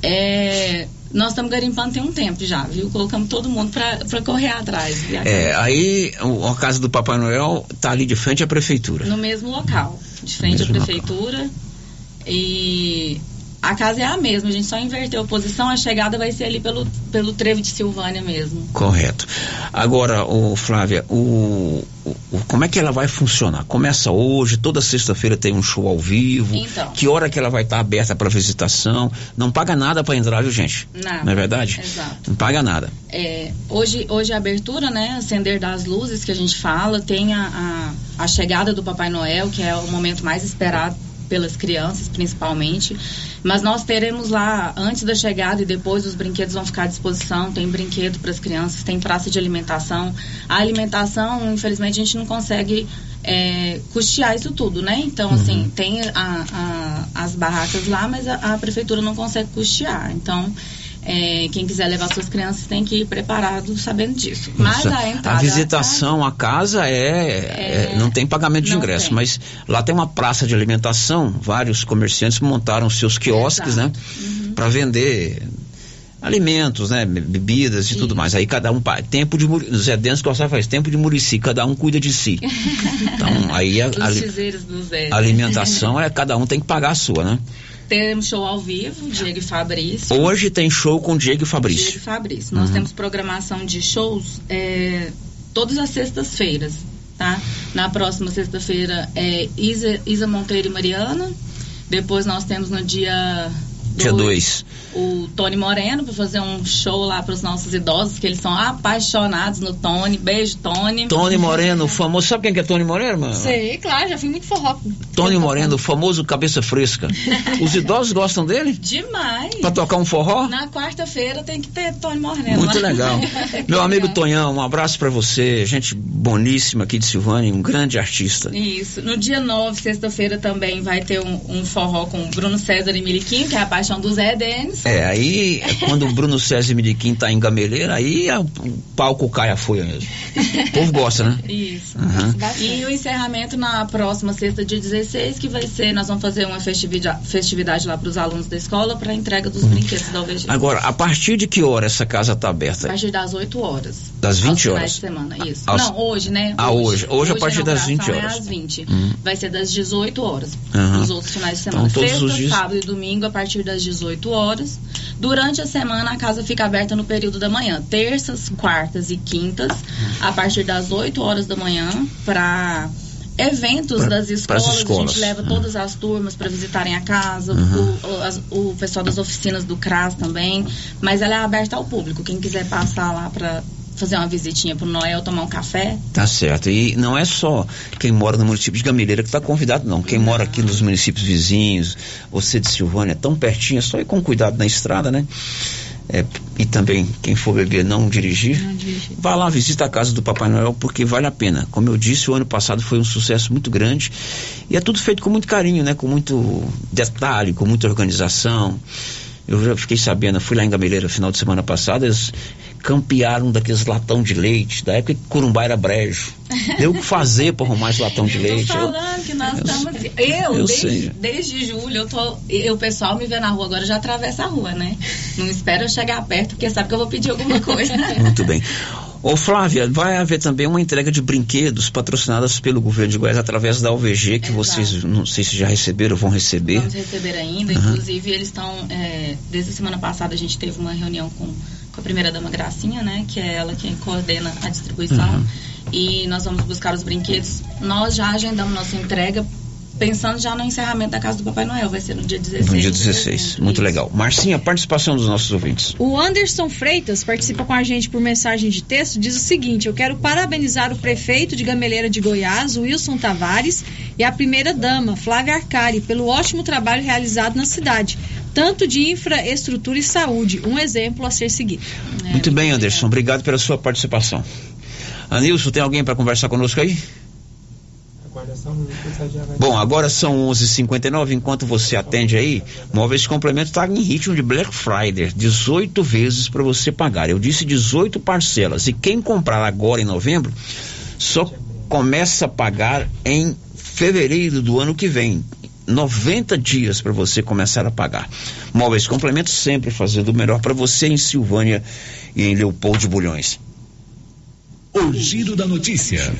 É, nós estamos garimpando tem um tempo já, viu? Colocamos todo mundo para correr atrás. É, aí a casa do Papai Noel tá ali de frente à prefeitura. no mesmo local, de frente à prefeitura. E a casa é a mesma, a gente só inverteu a posição, a chegada vai ser ali pelo, pelo trevo de Silvânia mesmo. Correto. Agora, o Flávia, o, o- como é que ela vai funcionar? Começa hoje, toda sexta-feira tem um show ao vivo. Então. Que hora que ela vai estar aberta para visitação? Não paga nada para entrar, viu, gente? Nada. Não é verdade? Exato. Não paga nada. É, hoje, hoje a abertura, né? Acender das luzes que a gente fala, tem a, a, a chegada do Papai Noel, que é o momento mais esperado pelas crianças, principalmente. Mas nós teremos lá, antes da chegada e depois, os brinquedos vão ficar à disposição. Tem brinquedo para as crianças, tem praça de alimentação. A alimentação, infelizmente, a gente não consegue é, custear isso tudo, né? Então, assim, tem a- a- as barracas lá, mas a, a prefeitura não consegue custear. Então, é, quem quiser levar suas crianças tem que ir preparado sabendo disso. Mas Nossa, a entrada. visitação à casa é, é- não tem pagamento de ingresso, tem. mas lá tem uma praça de alimentação, vários comerciantes montaram seus quiosques, né, Uhum. para vender alimentos, né, be- bebidas e tudo mais. Aí cada um tempo de Zé Denso gostava faz tempo de murici, cada um cuida de si. Então aí a, a- a alimentação é cada um tem que pagar a sua, né? Temos show ao vivo, Diego e Fabrício. Hoje tem show com Diego e Fabrício. Diego e Fabrício. Nós Uhum. temos programação de shows é, todas as sextas-feiras, tá? Na próxima sexta-feira é Isa, Isa Monteiro e Mariana. Depois nós temos no dia Dia 2. o Tony Moreno para fazer um show lá para os nossos idosos, que eles são apaixonados no Tony. Beijo, Tony. Tony Moreno, o famoso. Sabe quem que é Tony Moreno, mano? Sei, claro, já fui muito forró. Tony Moreno, o famoso cabeça fresca. Os idosos gostam dele? Demais. Pra tocar um forró? Na quarta-feira tem que ter Tony Moreno. Muito lá. legal. Meu amigo Tonhão, um abraço pra você. Gente boníssima aqui de Silvânia, um grande artista. Isso. No dia 9, sexta-feira, também vai ter um, um forró com Bruno César e Miliquinho, que é a do Zé Denis. É, aí quando o Bruno César Miliquim tá em gameleira, aí a- o palco cai a folha mesmo. O povo gosta, né? Isso. Uhum. E o encerramento na próxima sexta, dia 16, que vai ser, nós vamos fazer uma festividade, festividade lá para os alunos da escola para entrega dos brinquedos da UVG. Agora, a partir de que hora essa casa tá A aberta? partir das 8 horas. Das 20 aos finais horas? de semana, isso. Aos- Não, hoje, né? Ah, hoje. Hoje a partir das 20 inauguração horas. É às 20. Hum. Vai ser das 18 horas. Os outros finais de semana. Então, todos Sexta, os dias- sábado e domingo, a partir das 18 horas. Durante a semana, a casa fica aberta no período da manhã. Terças, quartas e quintas, a partir das 8 horas da manhã, para eventos Pra- das pras escolas. A escolas. gente leva Uhum. todas as turmas para visitarem a casa, Uhum. o, o- as- o pessoal das oficinas do CRAS também. Mas ela é aberta ao público. Quem quiser passar lá para fazer uma visitinha pro Noel, tomar um café, Tá certo. E não é só quem mora no município de Gameleira que está convidado, não. Quem mora aqui nos municípios vizinhos, você de Silvânia, tão pertinho, é só ir com cuidado na estrada, né? É, e também, quem for beber, não dirigir. Vá lá, visita a casa do Papai Noel, porque vale a pena. Como eu disse, o ano passado foi um sucesso muito grande. E é tudo feito com muito carinho, né? Com muito detalhe, com muita organização. Eu já fiquei sabendo, fui lá em Gameleira no final de semana passada, eles campearam daqueles latão de leite, da época que Corumbá era brejo. Deu o que fazer para arrumar esse latão de leite. Tô falando que nós estamos. Eu, eu desde, sei. desde julho, eu tô. Eu, o pessoal me vê na rua agora já atravessa a rua, né? Não espera eu chegar perto, porque sabe que eu vou pedir alguma coisa. Muito bem. Ô Flávia, vai haver também uma entrega de brinquedos patrocinadas pelo governo de Goiás através da UVG, que vocês não sei se já receberam ou vão receber. Vamos receber ainda, Aham. inclusive eles estão. é, desde a semana passada a gente teve uma reunião com, com a primeira dama Gracinha, né? Que é ela quem coordena a distribuição. Uhum. E nós vamos buscar os brinquedos. Nós já agendamos nossa entrega. Pensando já no encerramento da casa do Papai Noel, vai ser no dia 16. No dia 16. Muito legal. Marcinha, participação dos nossos ouvintes. O Anderson Freitas participa com a gente por mensagem de texto. Diz o seguinte: Eu quero parabenizar o prefeito de Gameleira de Goiás, Wilson Tavares, e a primeira-dama, Flávia Arcari, pelo ótimo trabalho realizado na cidade, tanto de infraestrutura e saúde. Um exemplo a ser seguido. Muito bem, Anderson. Obrigado pela sua participação. Anilson, tem alguém para conversar conosco aí? Bom, agora são 11h59. Enquanto você atende aí, Móveis Complemento está em ritmo de Black Friday 18 vezes para você pagar. Eu disse 18 parcelas. E quem comprar agora em novembro só começa a pagar em fevereiro do ano que vem. 90 dias para você começar a pagar. Móveis Complemento sempre fazendo o melhor para você em Silvânia e em Leopoldo de Bulhões. O giro da notícia.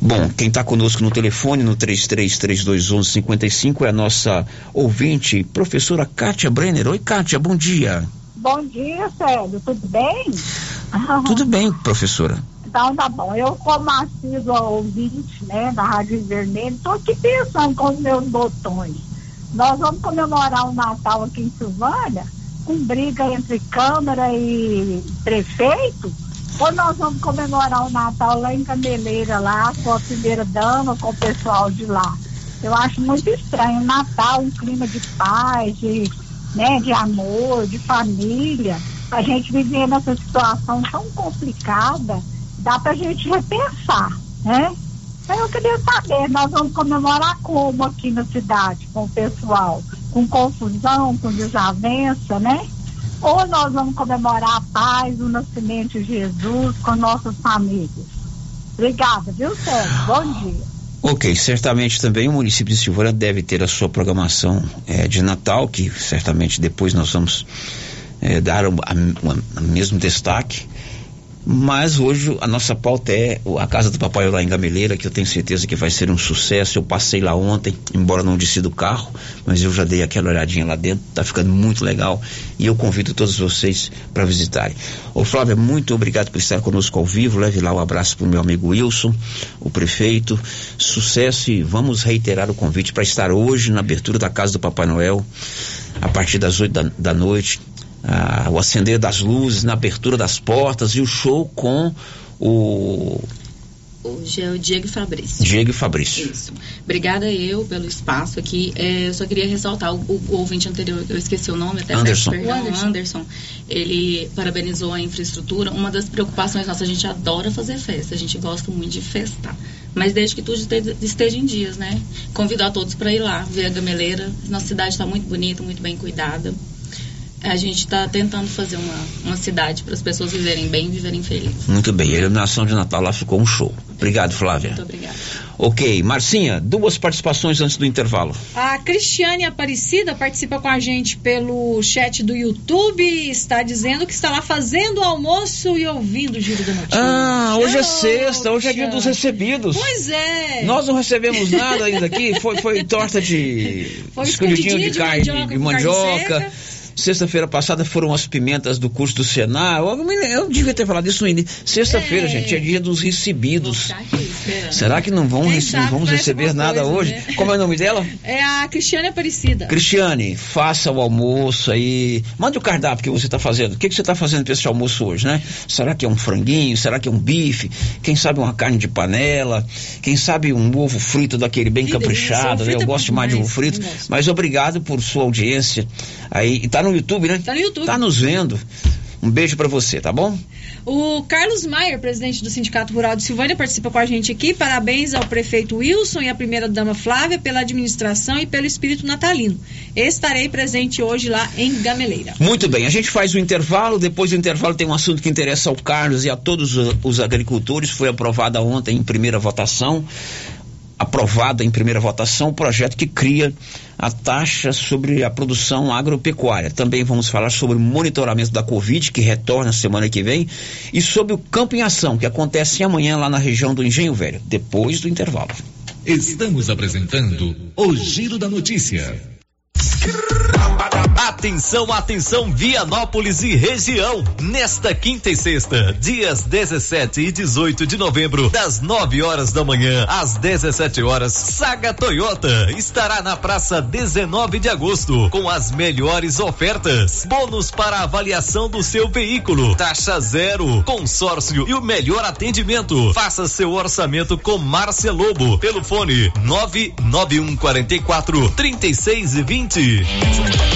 Bom, quem está conosco no telefone, no 33321155, é a nossa ouvinte, professora Kátia Brenner. Oi, Kátia, bom dia. Bom dia, Célio. Tudo bem? Tudo bem, professora? Então tá bom. Eu, como assídua ouvinte, né, da Rádio Vermelho, estou aqui pensando com os meus botões. Nós vamos comemorar o Natal aqui em Silvânia, com briga entre Câmara e prefeito, ou nós vamos comemorar o Natal lá em Cameleira, lá, com a primeira dama, com o pessoal de lá. Eu acho muito estranho. Natal, um clima de paz, de, né, de amor, de família. A gente viver nessa situação tão complicada, dá pra gente repensar, né? Eu queria saber, nós vamos comemorar como aqui na cidade, com o pessoal? Com confusão, com desavença, né? Ou nós vamos comemorar a paz, o nascimento de Jesus com nossas famílias? Obrigada, viu, Sérgio? Bom dia. Ok, certamente também o município de Silvânia deve ter a sua programação eh, de Natal, que certamente depois nós vamos eh, dar a- o mesmo destaque. Mas hoje a nossa pauta é o- a Casa do Papai lá em Gameleira, que eu tenho certeza que vai ser um sucesso. Eu passei lá ontem, embora não desci do carro, mas eu já dei aquela olhadinha lá dentro, tá ficando muito legal e eu convido todos vocês para visitarem. Ô Flávia, muito obrigado por estar conosco ao vivo. Leve lá o abraço pro meu amigo Wilson, o prefeito. Sucesso e vamos reiterar o convite para estar hoje na abertura da Casa do Papai Noel, a partir das 8 da, da noite ah, o acender das luzes, na abertura das portas e o show com o Hoje é o Diego Fabrício. Diego e Fabrício. Isso. Obrigada eu pelo espaço aqui. É, eu só queria ressaltar o, o- ouvinte anterior, eu esqueci o nome, até Anderson. perdão, O Anderson. Anderson. Ele parabenizou a infraestrutura. Uma das preocupações nossas, a gente adora fazer festa, a gente gosta muito de festar. Mas desde que tudo esteja, esteja em dias, né? Convido a todos para ir lá, ver a gameleira. Nossa cidade está muito bonita, muito bem cuidada. A gente está tentando fazer uma, uma cidade para as pessoas viverem bem, viverem felizes. Muito bem, a iluminação de Natal lá ficou um show. Obrigado, Flávia. Muito obrigada. Ok, Marcinha, duas participações antes do intervalo. A Cristiane Aparecida participa com a gente pelo chat do YouTube. Está dizendo que está lá fazendo o almoço e ouvindo o Giro da Notícia. Ah, hoje é sexta, hoje é dia dos recebidos. Pois é. Nós não recebemos nada ainda aqui, foi, foi torta de Foi escondidinho de de carne, mandioca de com carne mandioca. Sexta-feira passada foram as pimentas do curso do Senar. Eu, eu devia ter falado isso no início. Sexta-feira, gente, é dia dos recebidos. Será que não, vão não vamos receber nada coisa, hoje? né? Como é o nome dela? É a Cristiane Aparecida. Cristiane, faça o almoço aí. Mande o cardápio que você está fazendo. O que, que você está fazendo para esse almoço hoje, né? Será que é um franguinho? Será que é um bife? Quem sabe uma carne de panela? Quem sabe um ovo frito daquele bem Que caprichado, delícia, né? Eu é gosto bom mais de ovo demais, frito. Mas obrigado por sua audiência. Aí, e tá no YouTube, né? Tá no YouTube. Tá nos vendo. Um beijo para você, tá bom? O Carlos Maier, presidente do Sindicato Rural de Silvânia, participa com a gente aqui. Parabéns ao prefeito Wilson e à primeira-dama Flávia pela administração e pelo espírito natalino. Estarei presente hoje lá em Gameleira. Muito bem, a gente faz o intervalo. Depois do intervalo tem um assunto que interessa ao Carlos e a todos os agricultores. Foi aprovada ontem em primeira votação aprovado em primeira votação o projeto que cria a taxa sobre a produção agropecuária. Também vamos falar sobre o monitoramento da Covid, que retorna semana que vem, e sobre o Campo em Ação, que acontece amanhã lá na região do Engenho Velho, depois do intervalo. Estamos apresentando o Giro da Notícia. Atenção, atenção, Vianópolis e região. Nesta quinta e sexta, dias 17 e 18 de novembro, das 9 horas da manhã às 17 horas, Saga Toyota estará na praça 19 de agosto com as melhores ofertas. Bônus para avaliação do seu veículo, taxa zero, consórcio e o melhor atendimento. Faça seu orçamento com Márcia Lobo pelo fone 99144 3620.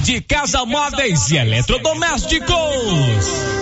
de Casa Móveis e Eletrodomésticos.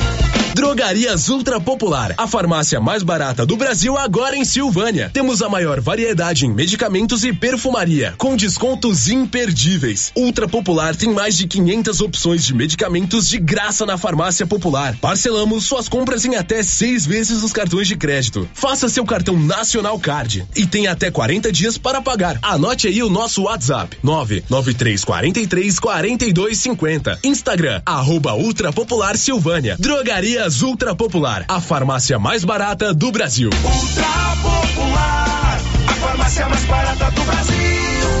Drogarias Ultra Popular, a farmácia mais barata do Brasil agora em Silvânia. Temos a maior variedade em medicamentos e perfumaria, com descontos imperdíveis. Ultra Popular tem mais de 500 opções de medicamentos de graça na farmácia popular. Parcelamos suas compras em até seis vezes os cartões de crédito. Faça seu cartão Nacional Card e tem até 40 dias para pagar. Anote aí o nosso WhatsApp: 99343 4250. Instagram, arroba Ultra Popular Silvânia. Drogaria Drogaria Ultra Popular, a farmácia mais barata do Brasil. Ultra Popular, a farmácia mais barata do Brasil.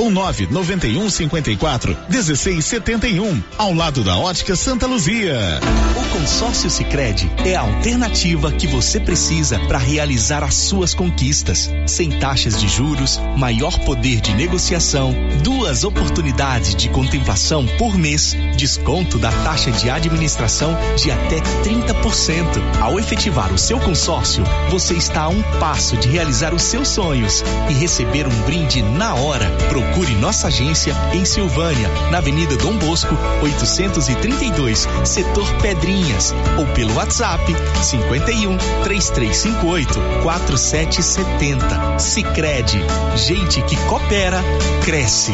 ou 991 54 1671, ao lado da Ótica Santa Luzia. O consórcio Sicredi é a alternativa que você precisa para realizar as suas conquistas, sem taxas de juros, maior poder de negociação, duas oportunidades de contemplação por mês, desconto da taxa de administração de até 30%. Ao efetivar o seu consórcio, você você está a um passo de realizar os seus sonhos e receber um brinde na hora. Procure nossa agência em Silvânia, na Avenida Dom Bosco, 832, setor Pedrinhas, ou pelo WhatsApp 51 3358 4770. Sicredi, gente que coopera, cresce.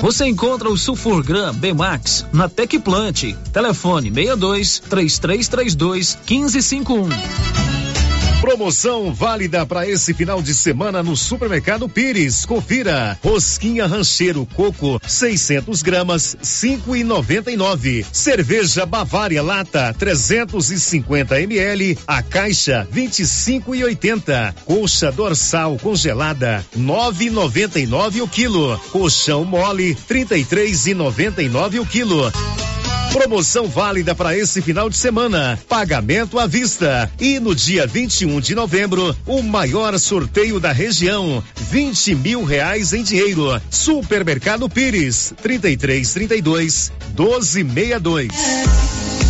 Você encontra o Sulfurgram Bemax na Tecplant. Telefone 62 3332 1551. Promoção válida para esse final de semana no Supermercado Pires. Confira. Rosquinha Rancheiro Coco, 600 gramas, 5,99. Cerveja Bavária Lata, 350 ml, a caixa 25,80. Coxa dorsal congelada, 9,99 o quilo. Colchão mole, 33,99 o quilo. Promoção válida para esse final de semana. Pagamento à vista. E no dia 21 de novembro, o maior sorteio da região. 20 mil reais em dinheiro. Supermercado Pires. 3332 1262.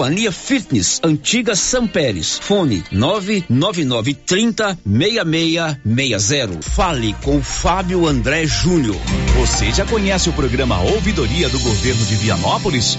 Companhia Fitness, Antiga São Pérez. Fone 99930 6660. Fale com Fábio André Júnior. Você já conhece o programa Ouvidoria do Governo de Vianópolis?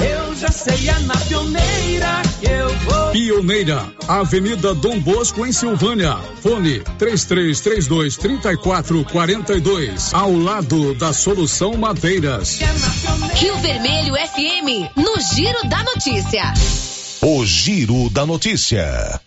Eu já sei, é na pioneira que eu vou. Pioneira, Avenida Dom Bosco, em Silvânia. Fone 3332 3442. Ao lado da Solução Madeiras. Rio Vermelho FM, no Giro da Notícia. O Giro da Notícia.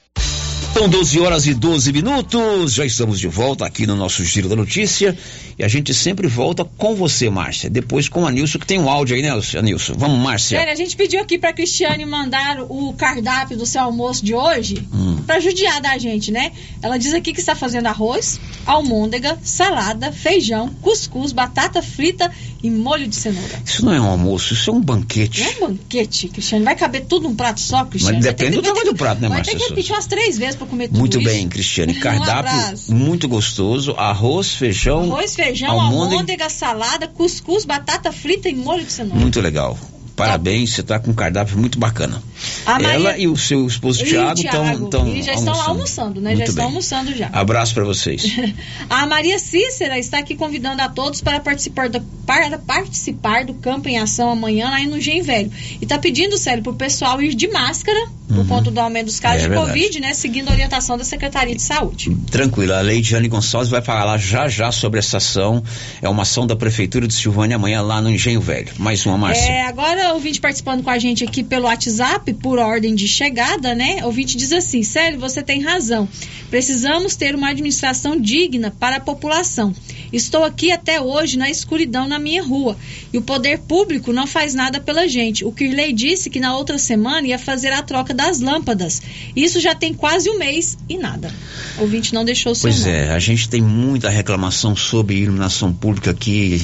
São 12 horas e 12 minutos. Já estamos de volta aqui no nosso Giro da Notícia. E a gente sempre volta com você, Márcia. Depois com a Nilson, que tem um áudio aí, né, Nilson? Vamos, Márcia. Sério, a gente pediu aqui pra Cristiane mandar o cardápio do seu almoço de hoje hum. pra judiar da gente, né? Ela diz aqui que está fazendo arroz, almôndega, salada, feijão, cuscuz, batata frita e molho de cenoura. Isso não é um almoço, isso é um banquete. Não é um banquete, Cristiane. Vai caber tudo num prato só, Cristiane. Mas depende do tamanho do prato, né, Vai Márcia? ter que repetir umas três vezes pra comer tudo Muito isso. bem, Cristiane. Um Cardápio abraço. muito gostoso. Arroz, feijão. Arroz, feijão, almôndega. almôndega, salada, cuscuz, batata frita e molho de cenoura. Muito legal. Parabéns, você está com um cardápio muito bacana. Maria- Ela e o seu esposo E Thiago, estão e já estão almoçando, né? Muito já estão bem. almoçando já. Abraço para vocês. A Maria Cícera está aqui convidando a todos para participar do, para participar do campo em ação amanhã lá no Gen Velho. E está pedindo, sério, para o pessoal ir de máscara, por Uhum. conta do aumento dos casos É de verdade. Covid, né? Seguindo a orientação da Secretaria de Saúde. Tranquilo, a Leidiane Gonçalves vai falar já já sobre essa ação. É uma ação da Prefeitura de Silvânia amanhã lá no Engenho Velho. Mais uma, Márcia. É, agora, ouvinte participando com a gente aqui pelo WhatsApp, por ordem de chegada, né? O ouvinte diz assim: Célio, você tem razão. Precisamos ter uma administração digna para a população. Estou aqui até hoje na escuridão na minha rua e o poder público não faz nada pela gente. O Kirley disse que na outra semana ia fazer a troca das lâmpadas. Isso já tem quase um mês e nada. O ouvinte não deixou o seu Pois nome. é, a gente tem muita reclamação sobre iluminação pública aqui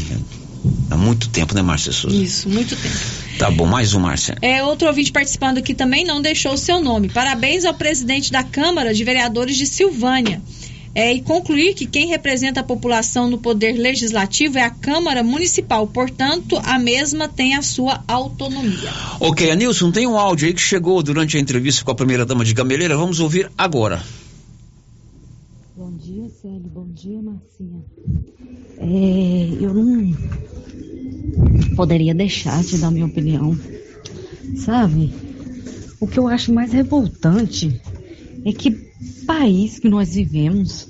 há muito tempo, né, Márcia Souza? Isso, muito tempo. Tá bom, mais um, Márcia. É, outro ouvinte participando aqui também não deixou o seu nome. Parabéns ao presidente da Câmara de Vereadores de Silvânia. É, e concluir que quem representa a população no poder legislativo é a Câmara Municipal, portanto, a mesma tem a sua autonomia. Ok, Anilson, tem um áudio aí que chegou durante a entrevista com a primeira dama de Gameleira. Vamos ouvir agora. Bom dia, Célio. Bom dia, Marcinha. É, eu não poderia deixar de dar minha opinião. Sabe? O que eu acho mais revoltante é que país que nós vivemos,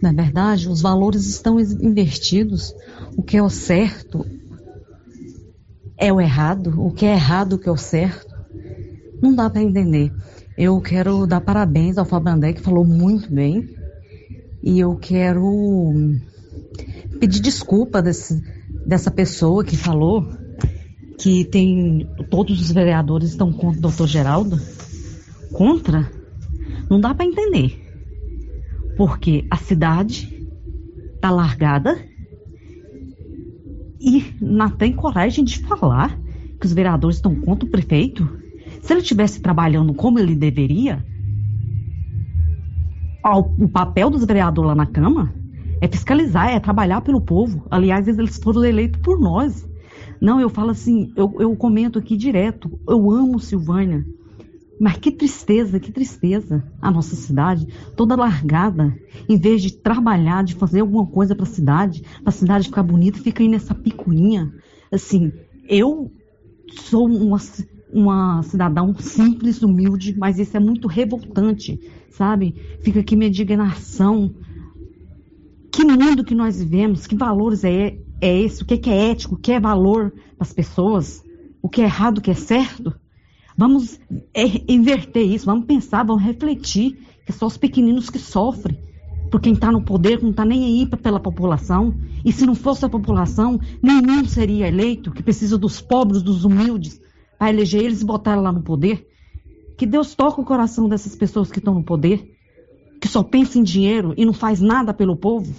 na verdade, os valores estão invertidos. O que é o certo é o errado, o que é errado, o que é o certo. Não dá para entender. Eu quero dar parabéns ao Fábio André, que falou muito bem. E eu quero pedir desculpa desse, dessa pessoa que falou que tem todos os vereadores estão contra o doutor Geraldo. Contra? Não dá para entender. Porque a cidade tá largada e não tem coragem de falar que os vereadores estão contra o prefeito. Se ele estivesse trabalhando como ele deveria, o papel dos vereadores lá na Câmara é fiscalizar, é trabalhar pelo povo. Aliás, eles foram eleitos por nós. Não, eu falo assim, eu, eu comento aqui direto, eu amo Silvânia. Mas que tristeza, que tristeza. A nossa cidade toda largada, em vez de trabalhar, de fazer alguma coisa para a cidade, para a cidade ficar bonita, fica aí nessa picuinha. Assim, eu sou uma, uma cidadão simples, humilde, mas isso é muito revoltante, sabe? Fica aqui minha indignação. Que mundo que nós vivemos? Que valores é, é esse? O que é, que é ético? O que é valor para as pessoas? O que é errado, o que é certo? Vamos é, inverter isso, vamos pensar, vamos refletir que são os pequeninos que sofrem. Por quem está no poder, não está nem aí pela população. E se não fosse a população, nenhum seria eleito, que precisa dos pobres, dos humildes, para eleger eles e botar lá no poder. Que Deus toque o coração dessas pessoas que estão no poder, só pensam em dinheiro e não faz nada pelo povo.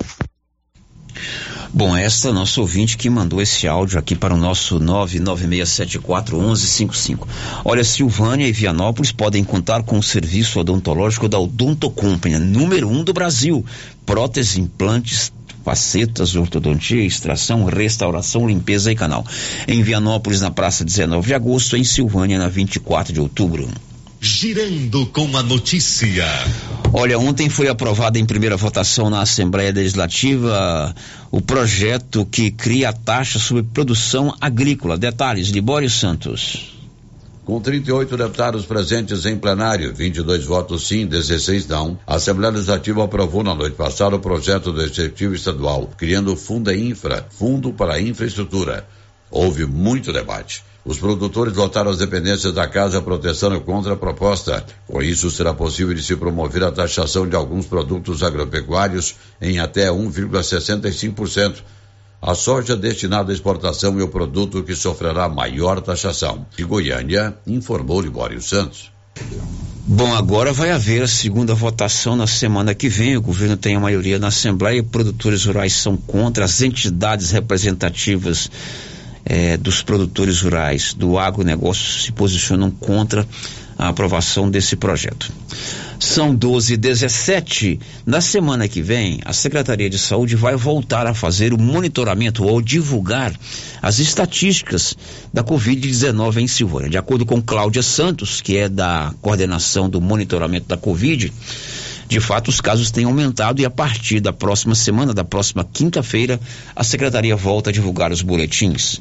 Bom, esta é nossa ouvinte que mandou esse áudio aqui para o nosso 996741155. Olha, Silvânia e Vianópolis podem contar com o serviço odontológico da Odonto Company, número um do Brasil. Próteses, implantes, facetas, ortodontia, extração, restauração, limpeza e canal. Em Vianópolis, na praça 19 de agosto, em Silvânia, na 24 de outubro. Girando com a notícia. Olha, ontem foi aprovado em primeira votação na Assembleia Legislativa o projeto que cria a taxa sobre produção agrícola. Detalhes, Libório Santos. Com 38 deputados presentes em plenário, 22 votos sim, 16 não, a Assembleia Legislativa aprovou na noite passada o projeto do Executivo Estadual, criando o Funda Infra, Fundo para a Infraestrutura. Houve muito debate. Os produtores lotaram as dependências da Casa protestando contra a proposta. Com isso, será possível de se promover a taxação de alguns produtos agropecuários em até 1,65%. A soja destinada à exportação é o produto que sofrerá maior taxação. De Goiânia, informou Libório Santos. Bom, agora vai haver a segunda votação na semana que vem. O governo tem a maioria na Assembleia, produtores rurais são contra, as entidades representativas eh, dos produtores rurais do agronegócio se posicionam contra a aprovação desse projeto. São 12 e 17. Na semana que vem, a Secretaria de Saúde vai voltar a fazer o monitoramento ou divulgar as estatísticas da Covid-19 em Silvânia. De acordo com Cláudia Santos, que é da coordenação do monitoramento da Covid, de fato os casos têm aumentado e a partir da próxima semana, da próxima quinta-feira, a Secretaria volta a divulgar os boletins.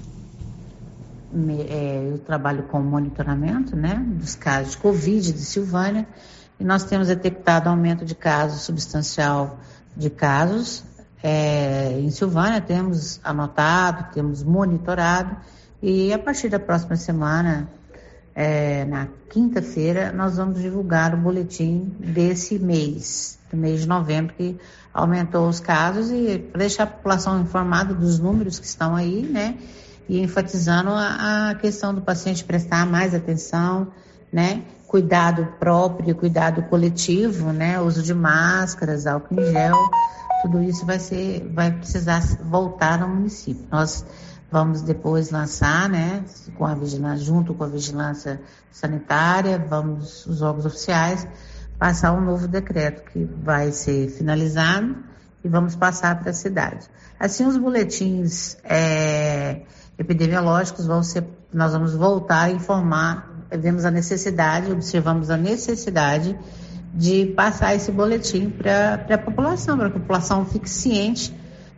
É, eu trabalho com monitoramento né, dos casos de Covid de Silvânia e nós temos detectado aumento de casos substancial de casos. É, em Silvânia temos anotado, temos monitorado e a partir da próxima semana, é, na quinta-feira, nós vamos divulgar o boletim desse mês, do mês de novembro, que aumentou os casos e para deixar a população informada dos números que estão aí, né? E enfatizando a, a questão do paciente prestar mais atenção, né? cuidado próprio, cuidado coletivo, né? Uso de máscaras, álcool em gel, tudo isso vai ser, vai precisar voltar no município. Nós vamos depois lançar, né? Com a vigilância, junto com a vigilância sanitária, vamos os órgãos oficiais passar um novo decreto que vai ser finalizado e vamos passar para a cidade. Assim, os boletins é, epidemiológicos vão ser, nós vamos voltar a informar vemos a necessidade, observamos a necessidade de passar esse boletim para a população, para a população fique ciente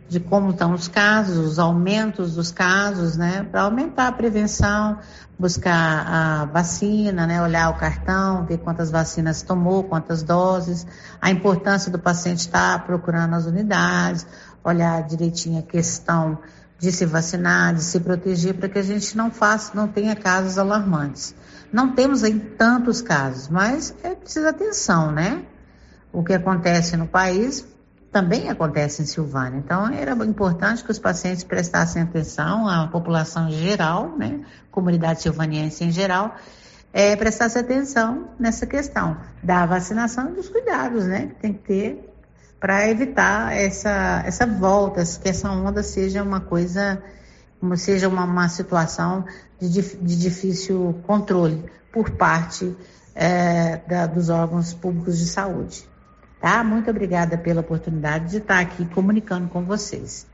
de como estão os casos, os aumentos dos casos, né, para aumentar a prevenção, buscar a vacina, né, olhar o cartão, ver quantas vacinas tomou, quantas doses, a importância do paciente estar procurando as unidades, olhar direitinho a questão de se vacinar, de se proteger, para que a gente não faça, não tenha casos alarmantes. Não temos tantos casos, mas é preciso atenção, né? O que acontece no país também acontece em Silvânia. Então, era importante que os pacientes prestassem atenção, a população em geral, né? Comunidade silvaniense em geral, é, prestasse atenção nessa questão da vacinação e dos cuidados, né? Que tem que ter para evitar essa, essa volta, que essa onda seja uma coisa seja uma, uma situação de, de, difícil controle por parte é, da, dos órgãos públicos de saúde. Tá? Muito obrigada pela oportunidade de estar aqui comunicando com vocês.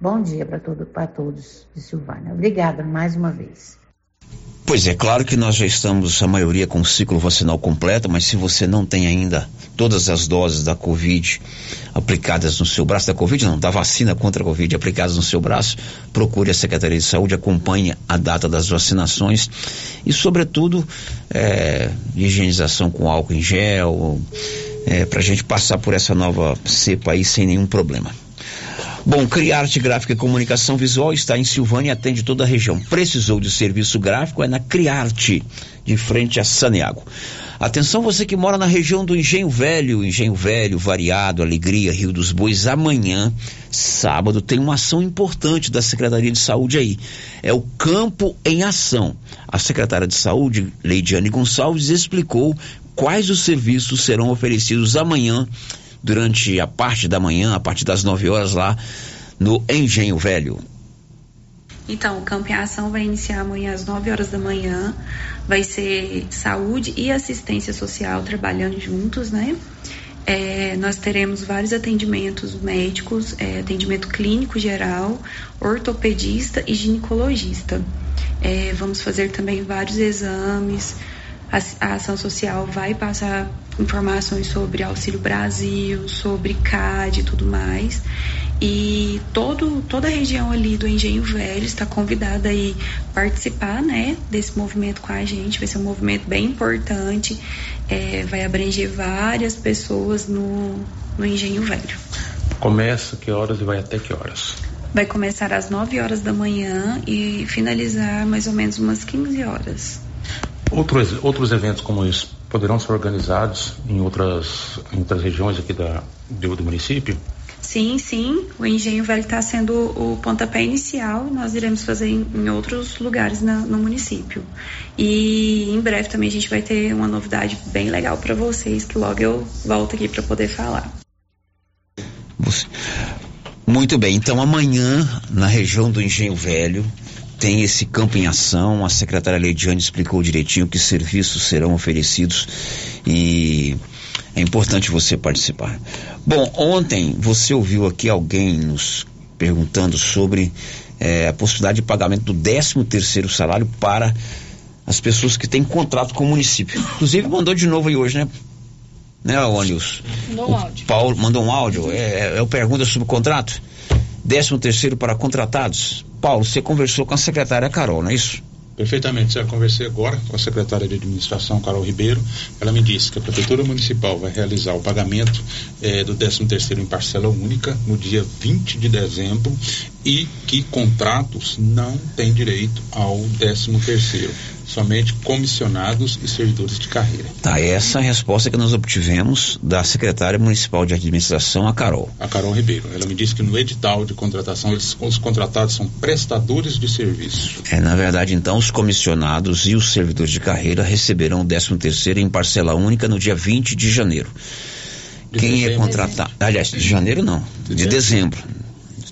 Bom dia para todo, todos de Silvânia. Obrigada mais uma vez. Pois é, claro que nós já estamos, a maioria, com o ciclo vacinal completo, mas se você não tem ainda todas as doses da Covid aplicadas no seu braço, da Covid não, da vacina contra a Covid aplicadas no seu braço, procure a Secretaria de Saúde, acompanhe a data das vacinações e, sobretudo, é, higienização com álcool em gel, é, para a gente passar por essa nova cepa aí sem nenhum problema. Bom, Criarte Gráfica e Comunicação Visual está em Silvânia e atende toda a região. Precisou de serviço gráfico? É na Criarte, de frente a Saneago. Atenção você que mora na região do Engenho Velho, Engenho Velho, Variado, Alegria, Rio dos Bois. Amanhã, sábado, tem uma ação importante da Secretaria de Saúde aí. É o Campo em Ação. A secretária de Saúde, Leidiane Gonçalves, explicou quais os serviços serão oferecidos amanhã durante a parte da manhã, a partir das 9 horas lá no Engenho Velho. Então, o Campo em Ação vai iniciar amanhã às 9 horas da manhã. Vai ser saúde e assistência social trabalhando juntos, né? É, nós teremos vários atendimentos médicos, é, atendimento clínico geral, ortopedista e ginecologista. É, vamos fazer também vários exames, a, a ação social vai passar informações sobre Auxílio Brasil, sobre CAD e tudo mais. E todo, toda a região ali do Engenho Velho está convidada a participar né, desse movimento com a gente. Vai ser um movimento bem importante, é, vai abranger várias pessoas no, no Engenho Velho. Começa que horas e vai até que horas? Vai começar às 9 horas da manhã e finalizar mais ou menos umas 15 horas. Outros, outros eventos como esse poderão ser organizados em outras, em outras regiões aqui da, do, do município? Sim, sim. O Engenho Velho está sendo o pontapé inicial. Nós iremos fazer em, em outros lugares na, no município. E em breve também a gente vai ter uma novidade bem legal para vocês, que logo eu volto aqui para poder falar. Muito bem. Então amanhã na região do Engenho Velho tem esse campo em ação. A secretária Leidiane explicou direitinho que serviços serão oferecidos e É importante você participar. Bom, ontem você ouviu aqui alguém nos perguntando sobre é, a possibilidade de pagamento do 13 terceiro salário para as pessoas que têm contrato com o município. Inclusive mandou de novo aí hoje, né? Né, Anilson? Mandou um áudio. Paulo mandou um áudio. É, é, é pergunta sobre o contrato? 13 terceiro para contratados. Paulo, você conversou com a secretária Carol, não é isso? Perfeitamente. Eu conversei agora com a secretária de administração, Carol Ribeiro. Ela me disse que a Prefeitura Municipal vai realizar o pagamento eh, do 13 terceiro em parcela única no dia 20 de dezembro e que contratos não têm direito ao 13 terceiro somente comissionados e servidores de carreira. Tá, essa é a resposta que nós obtivemos da secretária municipal de administração, a Carol. A Carol Ribeiro. Ela me disse que no edital de contratação, eles, os contratados são prestadores de serviço. É, na verdade, então, os comissionados e os servidores de carreira receberão o 13 terceiro em parcela única no dia 20 de janeiro. De Quem é dezembro. contratado? Aliás, de janeiro não, de, dezembro.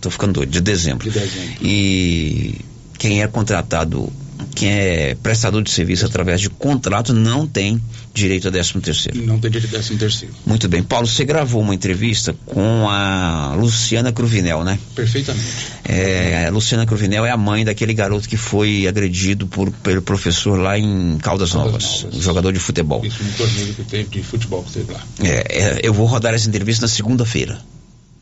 Estou ficando doido, de dezembro. De dezembro. E quem é contratado, quem é prestador de serviço através de contrato não tem direito a 13 terceiro. Não tem direito de 13 terceiro. Muito bem. Paulo, você gravou uma entrevista com a Luciana Cruvinel, né? Perfeitamente. É, a Luciana Cruvinel é a mãe daquele garoto que foi agredido por, pelo professor lá em Caldas Novas, um jogador de futebol. Isso no torneio que teve de futebol que teve lá. É, é, eu vou rodar essa entrevista na segunda-feira.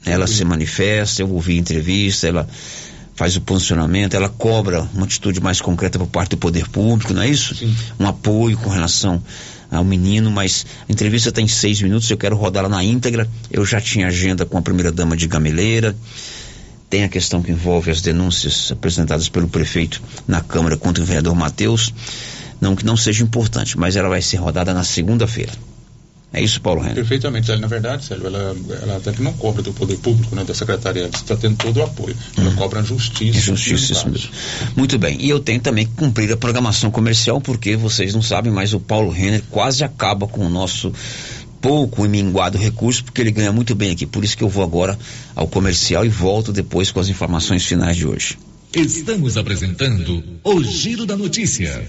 Ela se manifesta, eu ouvi a entrevista, ela faz o posicionamento, ela cobra uma atitude mais concreta por parte do poder público, não é isso? Sim. Um apoio com relação ao menino, mas a entrevista tem seis minutos, eu quero rodá-la na íntegra. Eu já tinha agenda com a primeira-dama de Gameleira. Tem a questão que envolve as denúncias apresentadas pelo prefeito na Câmara contra o vereador Matheus. Não que não seja importante, mas ela vai ser rodada na segunda-feira. É isso, Paulo Renner? Perfeitamente. Ela, na verdade, Sérgio, ela, ela até que não cobra do poder público, né, da secretaria, ela está tendo todo o apoio. Ela cobra a justiça. É justiça, isso mesmo. Muito bem. E eu tenho também que cumprir a programação comercial, porque vocês não sabem, mas o Paulo Renner quase acaba com o nosso pouco e minguado recurso, porque ele ganha muito bem aqui. Por isso que eu vou agora ao comercial e volto depois com as informações finais de hoje. Estamos apresentando o Giro da Notícia.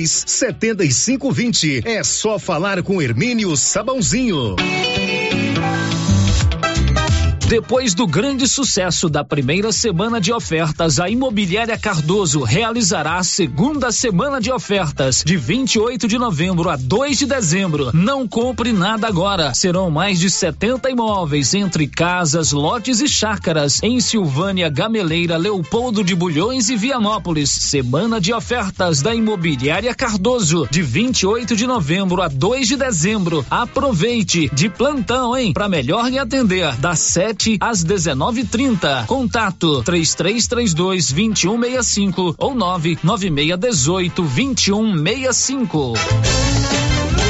99343 7520. É só falar com Hermínio Sabãozinho. Depois do grande sucesso da primeira semana de ofertas, a Imobiliária Cardoso realizará a segunda semana de ofertas, de 28 de novembro a 2 de dezembro. Não compre nada agora. Serão mais de 70 imóveis entre casas, lotes e chácaras em Silvânia, Gameleira, Leopoldo de Bulhões e Vianópolis. Semana de ofertas da Imobiliária Cardoso, de 28 de novembro a 2 de dezembro. Aproveite de plantão, hein? Para melhor lhe atender, das 7 às 19:30. Contato 3332 2165 ou 99618 2165.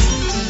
you.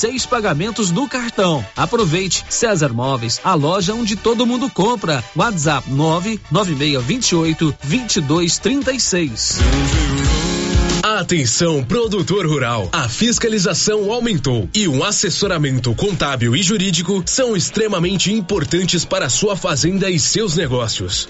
seis pagamentos no cartão. Aproveite César Móveis, a loja onde todo mundo compra. WhatsApp 99628 2236. Atenção, produtor rural. A fiscalização aumentou e um assessoramento contábil e jurídico são extremamente importantes para sua fazenda e seus negócios.